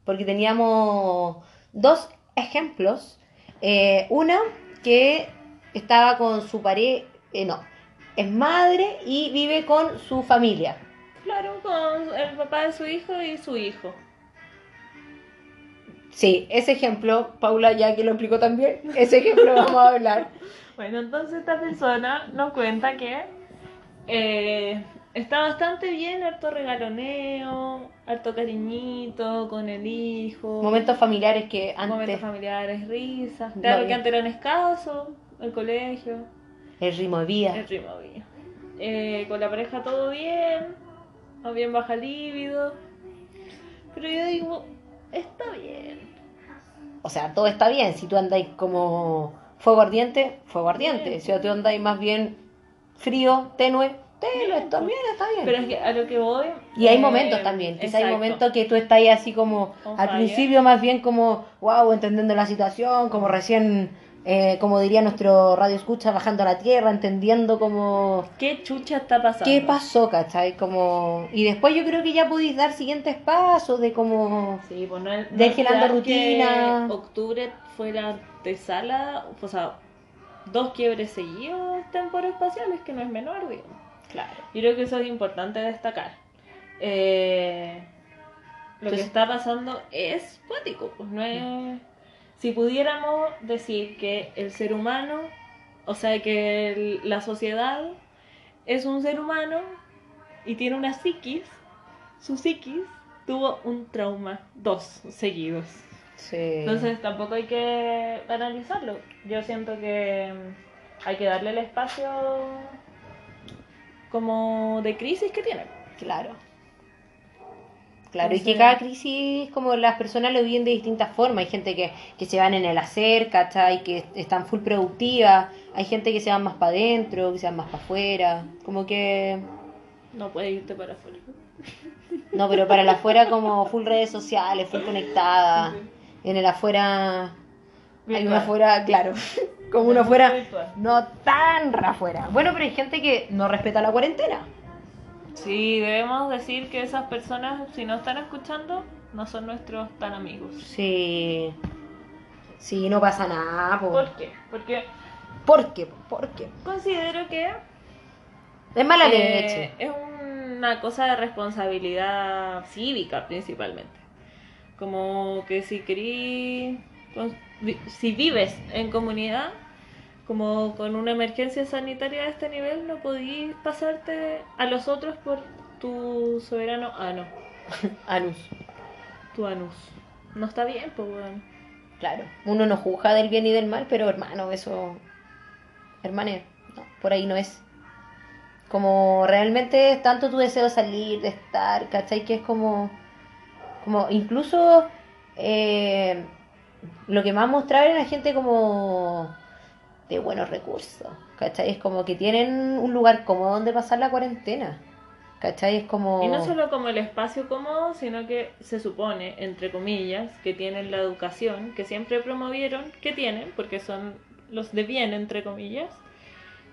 Porque teníamos dos ejemplos. Eh, una que estaba con su pareja, no, es madre y vive con su familia. Claro, con el papá de su hijo y su hijo. Sí, ese ejemplo, Paula ya que lo explicó también, ese ejemplo vamos a hablar. Bueno, entonces esta persona nos cuenta que eh, está bastante bien, harto regaloneo, harto cariñito con el hijo. Momentos familiares que momentos antes familiares, risas. Claro que antes eran escasos, el colegio, el ritmo de vida. el ritmo bien. Eh, con la pareja todo bien, o bien baja líbido. Pero yo digo, está bien. O sea, todo está bien. Si tú andáis como fuego ardiente, fuego ardiente. Si tú andáis más bien frío, tenue, tenue, está bien, está bien. Pero es que a lo que voy. Y hay eh, momentos también, quizá hay momentos que tú estás ahí así como al principio más bien como, wow, entendiendo la situación, como recién, eh, como diría nuestro radio escucha, bajando a la tierra, entendiendo como ¿Qué chucha está pasando? qué pasó, ¿cachai? Como... Y después yo creo que ya podéis dar siguientes pasos de como... Sí, pues no, no De rutina. que octubre fue la antesala, o sea, dos quiebres seguidos temporoespaciales, que no es menor, digo. Claro. Y creo que eso es importante destacar. Eh, lo que está pasando es cuático, pues no es... Si pudiéramos decir que el ser humano, o sea, que el- la sociedad es un ser humano y tiene una psiquis, su psiquis tuvo un trauma, dos seguidos. Sí. Entonces tampoco hay que analizarlo. Yo siento que mm, hay que darle el espacio como de crisis que tiene. Claro. Claro, y que cada crisis, como las personas lo viven de distintas formas. Hay gente que, que se van en el hacer, ¿cachai? Que están full productivas. Hay gente que se van más para adentro, que se van más para afuera. Como que. No puede irte para afuera. No, pero para el afuera, como full redes sociales, full conectada. En el afuera. Hay una afuera, claro. Como una afuera. Virtual. No tan afuera. Bueno, pero hay gente que no respeta la cuarentena. Sí, debemos decir que esas personas, si no están escuchando, no son nuestros tan amigos. Sí. Sí, no pasa nada, po. ¿Por qué? Porque ¿Por qué? ¿Por qué? considero que Es mala eh, leche. es una cosa de responsabilidad cívica principalmente. Como que si querís, si vives en comunidad, como con una emergencia sanitaria de este nivel, no podís pasarte a los otros por tu soberano ano, Anus. tu anus. No está bien, pues weón. Claro. Uno no juzga del bien y del mal, pero hermano, eso. Hermane, no, por ahí no es. Como realmente es tanto tu deseo de salir, de estar, ¿cachai? Que es como. Como incluso. eh, lo que más mostraba era la gente como. De buenos recursos, ¿cachai? Es como que tienen un lugar cómodo donde pasar la cuarentena. ¿cachai? Es como. Y no solo como el espacio cómodo, sino que se supone, entre comillas, que tienen la educación, que siempre promovieron, que tienen, porque son los de bien, entre comillas.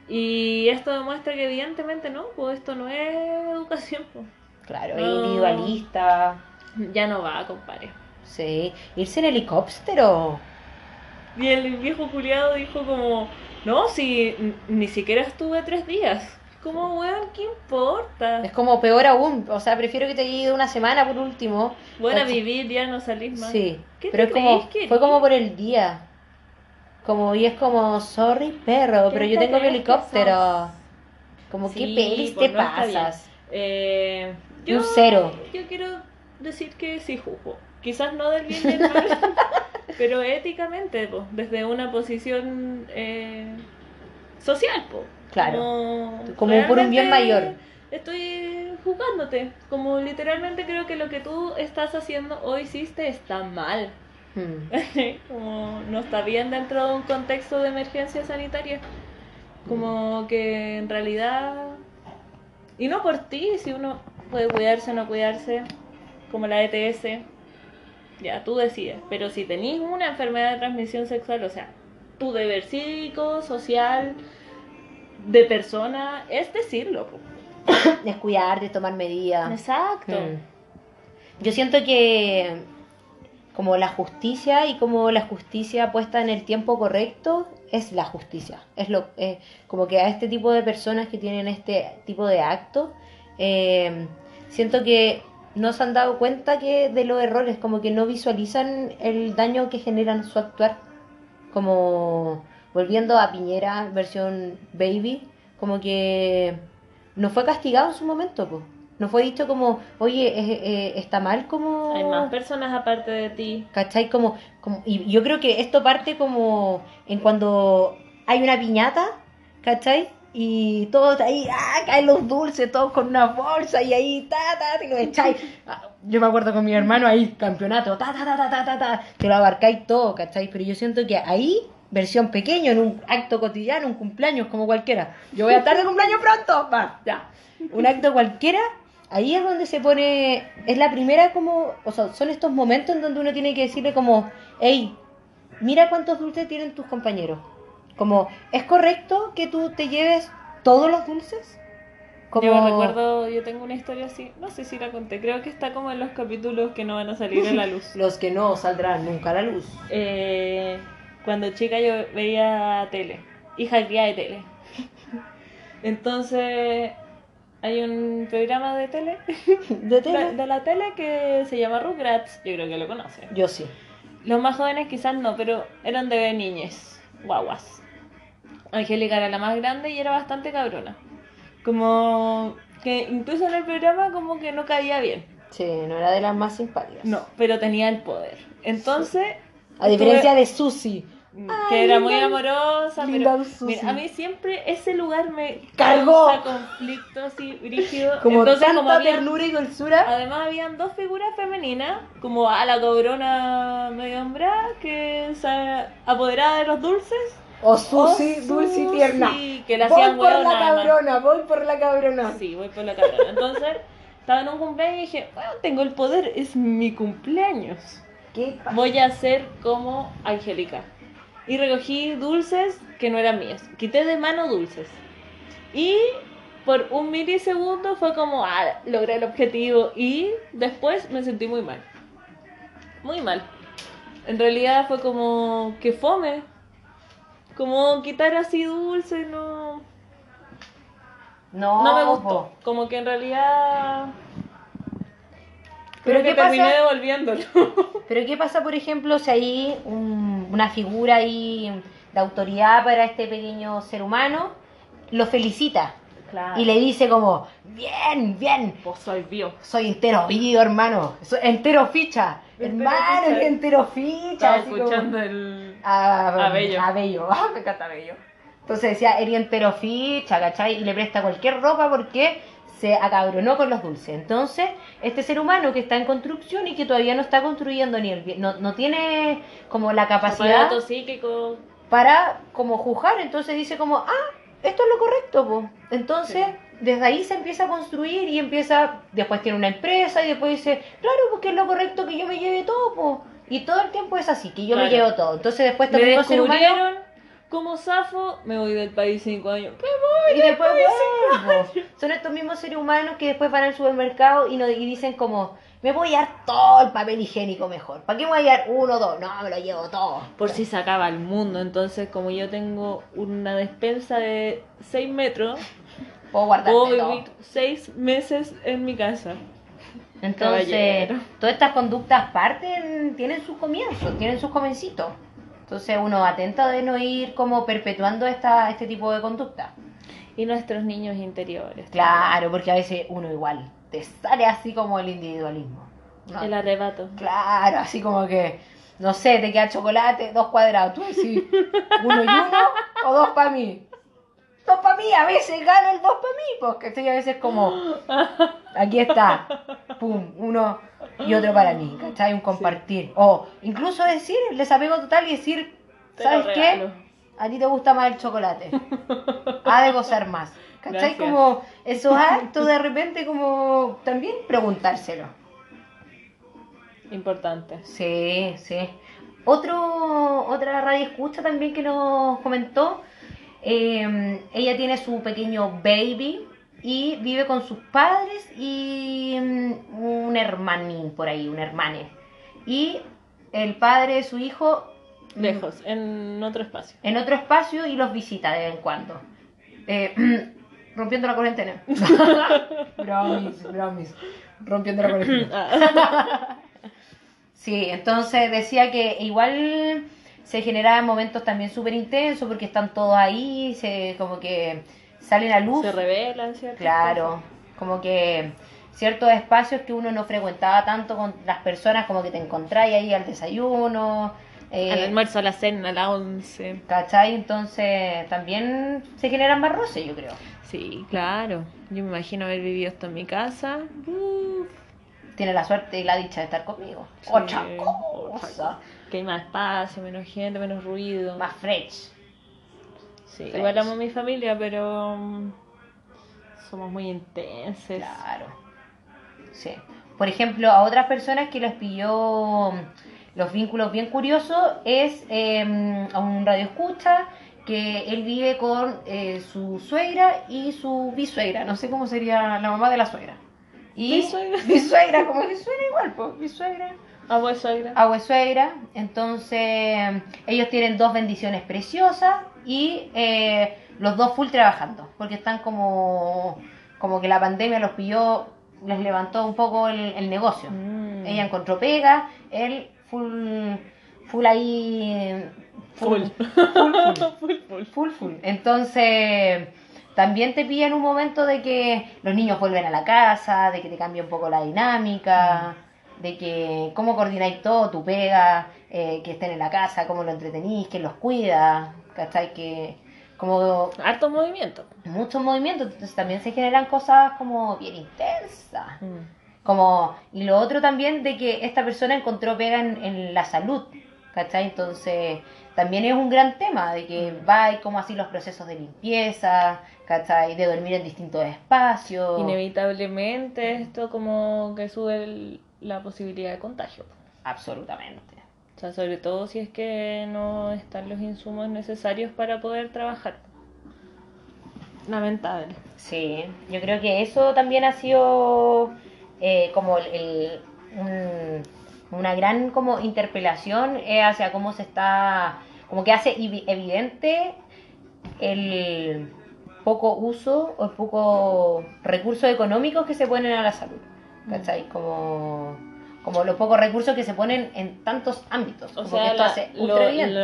Y esto demuestra que evidentemente no, pues esto no es educación, pues. Claro, No. individualista. Ya no va, compadre. Sí. Irse en helicóptero. Y el viejo culiado dijo como, no, si ni siquiera estuve tres días. Como, weón, ¿qué importa? Es como peor aún, o sea, prefiero que te haya ido una semana por último. Bueno, ¿cachai? vivir ya no salís más. Sí, ¿Qué pero te es como, que fue como por el día. Como, y es como, sorry perro, pero yo te tengo mi helicóptero. Como, ¿qué Sí, pelis pues te no pasas? Eh, Un cero. Yo quiero decir que sí juzgo. Quizás no del bien del mal, pero éticamente, po, desde una posición eh, social, po. Claro. Como, Como por un bien mayor. Estoy juzgándote. Como literalmente creo que lo que tú estás haciendo o hiciste está mal. Hmm. como no está bien dentro de un contexto de emergencia sanitaria. Como que en realidad. Y no por ti, si uno puede cuidarse o no cuidarse, como la ETS, ya tú decides. Pero si tenés una enfermedad de transmisión sexual, o sea, tu deber cívico, social, de persona, es decirlo. Descuidarte, tomar medidas. Exacto. Mm. Yo siento que como la justicia y como la justicia puesta en el tiempo correcto es la justicia. Es lo eh, como que a este tipo de personas que tienen este tipo de actos eh, siento que no se han dado cuenta que de los errores, como que no visualizan el daño que generan su actuar. Como volviendo a Piñera, versión baby, como que no fue castigado en su momento, pues. No fue dicho como, oye, eh, eh, está mal como... Hay más personas aparte de ti. ¿Cachai? Como, como, y yo creo que esto parte como en cuando hay una piñata, ¿cachai? Y todos ahí, ah, caen los dulces, todos con una bolsa y ahí, ta, ta, te lo echáis. Ah, Yo me acuerdo con mi hermano ahí, campeonato, ta, ta, ta, ta, ta, ta, te lo abarcáis todo, ¿cachai? Pero yo siento que ahí, versión pequeño, en un acto cotidiano, un cumpleaños como cualquiera. Yo voy a estar de cumpleaños pronto, va, ya. Un acto cualquiera, ahí es donde se pone, es la primera como, o sea, son estos momentos en donde uno tiene que decirle como, hey, mira cuántos dulces tienen tus compañeros. Como, ¿es correcto que tú te lleves todos los dulces? Como... Yo recuerdo, yo tengo una historia así, no sé si la conté, creo que está como en los capítulos que no van a salir a la luz. Los que no saldrán nunca a la luz. Eh, cuando chica yo veía tele, hija guía de tele. Entonces hay un programa de tele, ¿De tele? de la tele que se llama Rugrats, yo creo que lo conocen. Yo sí. Los más jóvenes quizás no, pero eran de niñes, guaguas. Angélica era la más grande y era bastante cabrona. Como que incluso en el programa como que no caía bien. Sí, no era de las más simpáticas. No, pero tenía el poder. Entonces, A diferencia de Susi. que Ay, era muy amorosa, pero mira, a mí siempre ese lugar me Cargó. causa conflicto así brígido. Como Entonces, tanta como había- ternura y dulzura. Además habían dos figuras femeninas, como a la cobrona medio hombrada, que se apoderaba de los dulces. O Susi, Oh, dulce y tierna. Susi, que la voy hacían por la cabrona, voy por la cabrona. Sí, voy por la cabrona. Entonces, estaba en un cumpleaños y dije, bueno, tengo el poder, es mi cumpleaños. ¿Qué Voy a ser como Angélica. Y recogí dulces que no eran míos. Quité de mano dulces. Y por un milisegundo fue como, ah, logré el objetivo. Y después me sentí muy mal. Muy mal. En realidad fue como que fome. Como quitar así dulce, no, No, no me po. gustó. Como que en realidad... Pero Pero ¿qué que terminé pasa? devolviéndolo. Pero ¿qué pasa, por ejemplo, si hay un- una figura ahí de autoridad para este pequeño ser humano, lo felicita Claro. y le dice como, bien, bien, Vos soy bio. soy entero vivo, hermano, soy entero ficha, Entero hermano, ficha. entero ficha. Estaba como- escuchando el... a, A Bello. a Bello. Ah, me encanta Bello. Entonces decía, eres entero ficha, ¿cachai? Y le presta cualquier ropa porque se acabronó con los dulces. Entonces, este ser humano que está en construcción y que todavía no está construyendo ni el bien, no, no tiene como la capacidad psíquico. para como juzgar, entonces dice como, ah, esto es lo correcto, po. Entonces, desde ahí se empieza a construir y empieza, después tiene una empresa y después dice, claro, porque es lo correcto que yo me lleve todo, po. Y todo el tiempo es así, que yo me Claro. llevo todo. Entonces después Me humano descubrieron como Safo, me voy del país cinco años. y después vuelvo. Son estos mismos seres humanos que después van al supermercado y, no, y dicen como, me voy a llevar todo el papel higiénico mejor. ¿Para qué me voy a llevar uno o dos? No, me lo llevo todo. Por si se acaba el mundo, entonces como yo tengo una despensa de 6 metros, Puedo guardar puedo vivir 6 meses en mi casa. Entonces, Caballero. todas estas conductas parten, tienen sus comienzos, tienen sus comencitos. Entonces uno atenta de no ir como perpetuando esta, este tipo de conducta. Y nuestros niños interiores. Claro, porque a veces uno igual te sale así como el individualismo. ¿no? El arrebato. Claro, así como que, no sé, te queda chocolate, dos cuadrados. Tú decís, uno y uno o dos para mí. Dos para mí, a veces gano el dos para mí, porque estoy a veces como, aquí está, pum, uno y otro para mí, ¿cachai? Un compartir. O incluso decir el desapego total y decir, Te ¿sabes qué? A ti te gusta más el chocolate. Ha de gozar más. ¿Cachai? Gracias. Como esos actos de repente como también preguntárselo. Importante. Sí, sí. Otro, otra radio escucha también que nos comentó, eh, ella tiene su pequeño baby y vive con sus padres y mm, un hermanín por ahí, un hermane. Y el padre de su hijo mm, Lejos, en otro espacio. en otro espacio y los visita de vez en cuando. Eh, rompiendo la cuarentena. bromis, bromis. Rompiendo la cuarentena. Ah, Sí, entonces decía que igual se generaban momentos también súper intensos porque están todos ahí, se, como que salen a luz. Se revelan, ¿cierto? Claro, como que ciertos espacios que uno no frecuentaba tanto con las personas, como que te encontráis ahí al desayuno. eh, Al almuerzo, a la cena, a la once. ¿Cachai? Entonces también se generan más roces, yo creo. Sí, claro. Yo me imagino haber vivido esto en mi casa. Uf, Tiene la suerte y la dicha de estar conmigo. Sí. Otra Otra cosa. Que hay más espacio, menos gente, menos ruido. Más fresh. Sí, fresh. igual amo a mi familia, pero mm, somos muy intensos. Claro. Sí. Por ejemplo, a otras personas que les pilló mm, los vínculos bien curiosos es eh, a un radio escucha que él vive con eh, su suegra y su bisuegra. No sé cómo sería la mamá de la suegra. Y Bisuegra. bisuegra, como que suena igual, pues, bisuegra. Suegra. agua suegra. Entonces, ellos tienen dos bendiciones preciosas y eh, los dos full trabajando, porque están como, como que la pandemia los pilló, les levantó un poco el, el negocio. Mm. Ella encontró pega, él full, full ahí. Full. full, full. full, full. Full, full. Entonces, también te pilla en un momento de que los niños vuelven a la casa, de que te cambia un poco la dinámica, de que cómo coordináis todo, tu pega, eh, que estén en la casa, cómo lo entretenís, quién los cuida, ¿cachai? Que como Harto movimiento. muchos movimientos, entonces también se generan cosas como bien intensas. Mm. Como, y lo otro también de que esta persona encontró pega en, en la salud, ¿cachai? Entonces, también es un gran tema de que va y como así los procesos de limpieza, ¿cachai? De dormir en distintos espacios. Inevitablemente esto como que sube el- la posibilidad de contagio. Absolutamente. O sea, sobre todo si es que no están los insumos necesarios para poder trabajar. Lamentable. Sí, yo creo que eso también ha sido eh, como el, el- un- una gran como interpelación eh, hacia cómo se está, como que hace evi- evidente el poco uso o el poco recursos económicos que se ponen a la salud, ¿cachai? Como, como los pocos recursos que se ponen en tantos ámbitos. O como que sea, esto la- hace lo,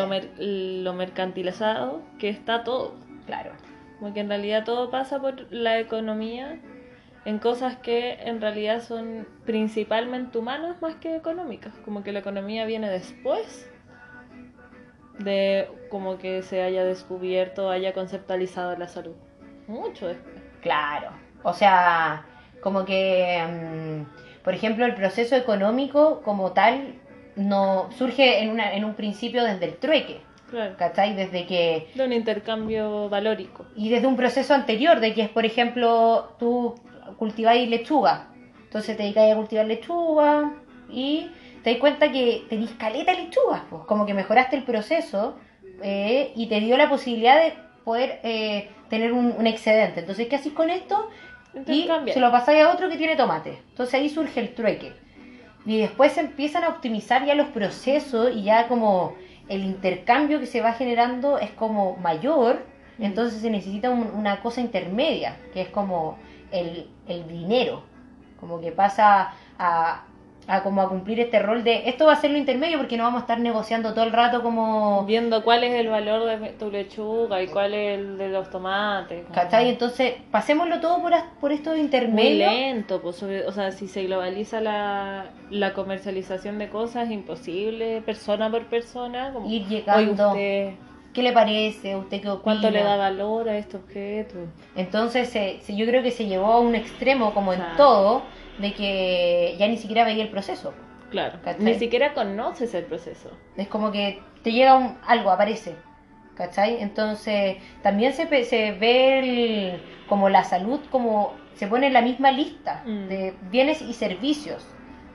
lo mer- lo mercantilizado que está todo. Claro, Como que en realidad todo pasa por la economía en cosas que en realidad son principalmente humanas más que económicas. Como que la economía viene después de como que se haya descubierto, haya conceptualizado la salud. Mucho después. Claro, o sea, como que, mm, por ejemplo, el proceso económico como tal no surge en, una, en un principio desde el trueque, Claro. ¿cachai? Desde que, De un intercambio valórico. y desde un proceso anterior, de que es, por ejemplo, tú cultiváis lechuga, entonces te dedicáis a cultivar lechuga y te das cuenta que tenéis caleta de lechugas, pues, como que mejoraste el proceso eh, y te dio la posibilidad de poder eh, tener un, un excedente. Entonces, ¿qué haces con esto? Y se lo pasáis a otro que tiene tomate. Entonces ahí surge el trueque. Y después se empiezan a optimizar ya los procesos y ya como el intercambio que se va generando es como mayor, Mm. entonces se necesita un- una cosa intermedia, que es como el, el dinero, como que pasa a, a como a cumplir este rol de esto va a ser lo intermedio porque no vamos a estar negociando todo el rato como... Viendo cuál es el valor de tu lechuga y cuál es el de los tomates. como- ¿Cachai? Entonces, pasémoslo todo por, por estos Muy intermedios. lento, pues, o sea, si se globaliza la, la comercialización de cosas, imposible, persona por persona, como, Ir llegando. usted, ¿Qué le parece? ¿Usted qué opina? ¿cuánto le da valor a este objeto? Entonces, se- se- yo creo que se llevó a un extremo, como en todo, de que ya ni siquiera veía el proceso. Claro, ¿Cachai? ni siquiera conoces el proceso. Es como que te llega un, algo, aparece. ¿Cachai? Entonces, también se, se ve el- como la salud, como se pone en la misma lista Mm. de bienes y servicios.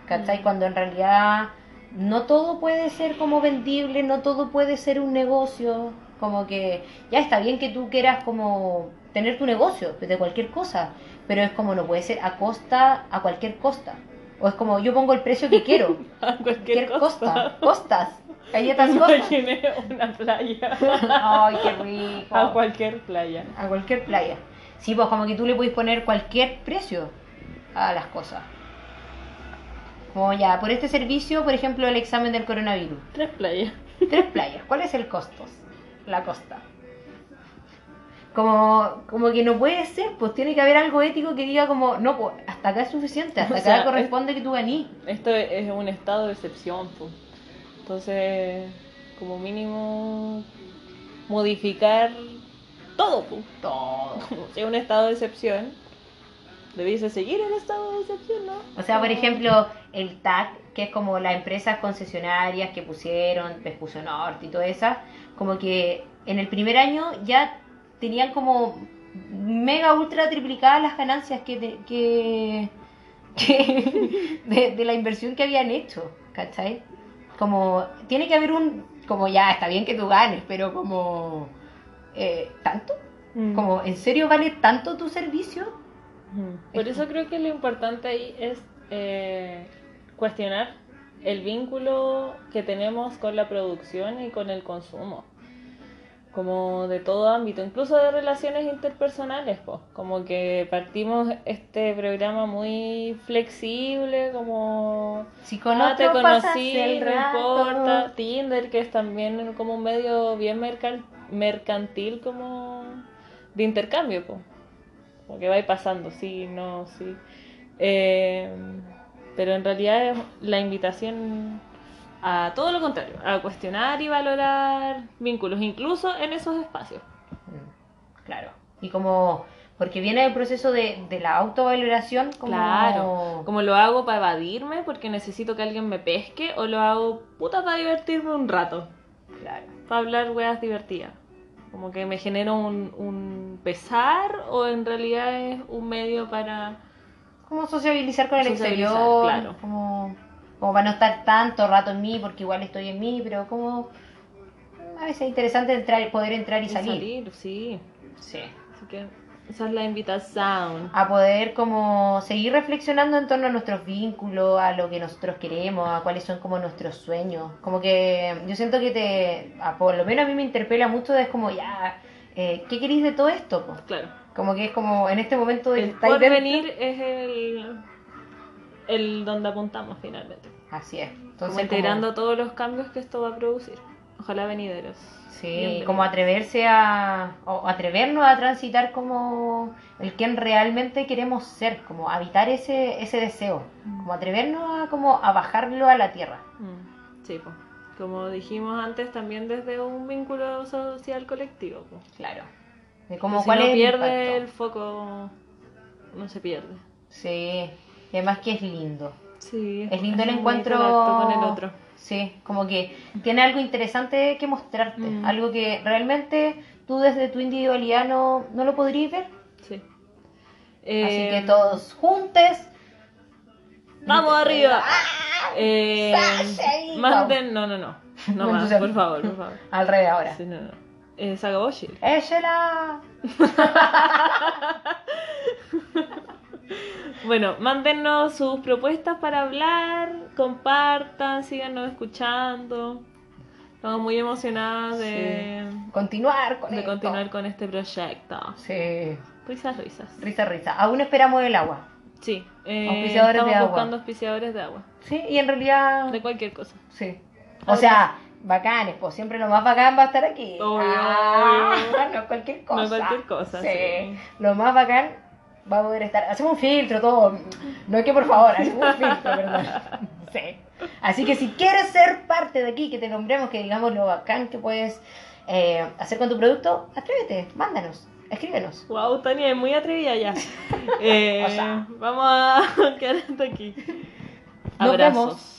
¿Cachai? Mm. Cuando en realidad no todo puede ser como vendible, no todo puede ser un negocio. Como que ya está bien que tú quieras como tener tu negocio de cualquier cosa, pero es como no puede ser a costa, a cualquier costa. O es como yo pongo el precio que quiero. A cualquier costa. Costas. Galletas costas. Imaginé una playa. Ay, qué rico. a cualquier playa. A cualquier playa. Sí, pues como que tú le puedes poner cualquier precio a las cosas. Como ya, por este servicio, por ejemplo, el examen del coronavirus. Tres playas. Tres playas. ¿Cuál es el costo? La costa. Como, como que no puede ser, pues tiene que haber algo ético que diga como, no, pues hasta acá es suficiente, hasta O acá sea, corresponde que tú ganís. Esto es un estado de excepción, po. Entonces, como mínimo, modificar todo, po. Todo. Si es un estado de excepción, debiese seguir el estado de excepción, ¿no? O sea, por ejemplo, el TAC, que es como las empresas concesionarias que pusieron, Vespucio Norte y todas esas, como que en el primer año ya tenían como mega ultra triplicadas las ganancias que, te- que, que de, de la inversión que habían hecho, ¿cachai? Como, tiene que haber un, como ya, está bien que tú ganes, pero como, eh, ¿tanto? Mm. Como, ¿en serio vale tanto tu servicio? Por eso creo que lo importante ahí es eh, cuestionar el vínculo que tenemos con la producción y con el consumo. Como de todo ámbito, incluso de relaciones interpersonales, pues. Como que partimos este programa muy flexible, como Si con ah, te conocí, no rato. importa. Tinder, que es también como un medio bien mercal- mercantil, como de intercambio, pues. Como que va a ir pasando, sí, no, sí. Eh, pero en realidad es la invitación a todo lo contrario, a cuestionar y valorar vínculos, incluso en esos espacios. Mm, Claro. Y como, porque viene el proceso de, de la autovaloración, como... Claro, como lo hago para evadirme porque necesito que alguien me pesque o lo hago puta para divertirme un rato, Claro. para hablar weas divertidas. Como que me genera un, un pesar o en realidad es un medio para... Como sociabilizar con el Sociabilizar, exterior, claro. como, como para no estar tanto rato en mí, porque igual estoy en mí, pero como... A veces es interesante entrar, poder entrar y y salir. sí. Sí. Así que esa es la invitación. A poder como seguir reflexionando en torno a nuestros vínculos, a lo que nosotros queremos, a cuáles son como nuestros sueños. Como que yo siento que te, a- por lo menos a mí me interpela mucho, es como ya, eh, ¿qué queréis de todo esto? po? Claro. Como que es como en este momento El estáis dentro- porvenir es el, el donde apuntamos finalmente. Así es. Como Entonces, integrando todos los cambios que esto va a producir. Ojalá venideros. como, sí, Bienvenidos. como atreverse a, o atrevernos a transitar como el quien realmente queremos ser, como habitar ese, ese deseo, como atrevernos a como a bajarlo a la tierra. Mm, Sí, pues. Como dijimos antes, también desde un vínculo social colectivo. Claro. De como si cuál no es el pierde impacto. el foco, no se pierde. Sí. Y además que es lindo. Sí, Es lindo el encuentro con el otro. Sí, como que tiene algo interesante que mostrarte, Mm. algo que realmente tú desde tu individualidad no, no lo podrías ver. Sí. Así Eh, que todos juntos. ¡Vamos arriba! ¡Ah! Eh, manden, no, no, no. No más, por favor, por favor. Al revés ahora. Sí, no, no. Eh, se acabó Chile. ¡Échela! Bueno, mándennos sus propuestas para hablar, compartan, síganos escuchando. Estamos muy emocionadas de, Continuar con de esto. continuar con este proyecto. Sí. Risas, risas. Risa, risa. Aún esperamos el agua. Sí, eh, Auspiciadores estamos de agua. buscando auspiciadores de agua. Sí, y en realidad. De cualquier cosa. Sí. O sea, bacanes, pues siempre lo más bacán va a estar aquí. Obvio, Ah, obvio. no cualquier cosa. No cualquier cosa, Sí. sí. Lo más bacán va a poder estar. Hacemos un filtro, todo. No es que por favor, hacemos un filtro, perdón. Sí. Así que si quieres ser parte de aquí, que te nombremos, que digamos lo bacán que puedes eh, hacer con tu producto, atrévete, mándanos, escríbenos. Wow, Tania es muy atrevida ya. Eh, O sea. vamos a quedar hasta aquí. Nos Abrazos. vemos.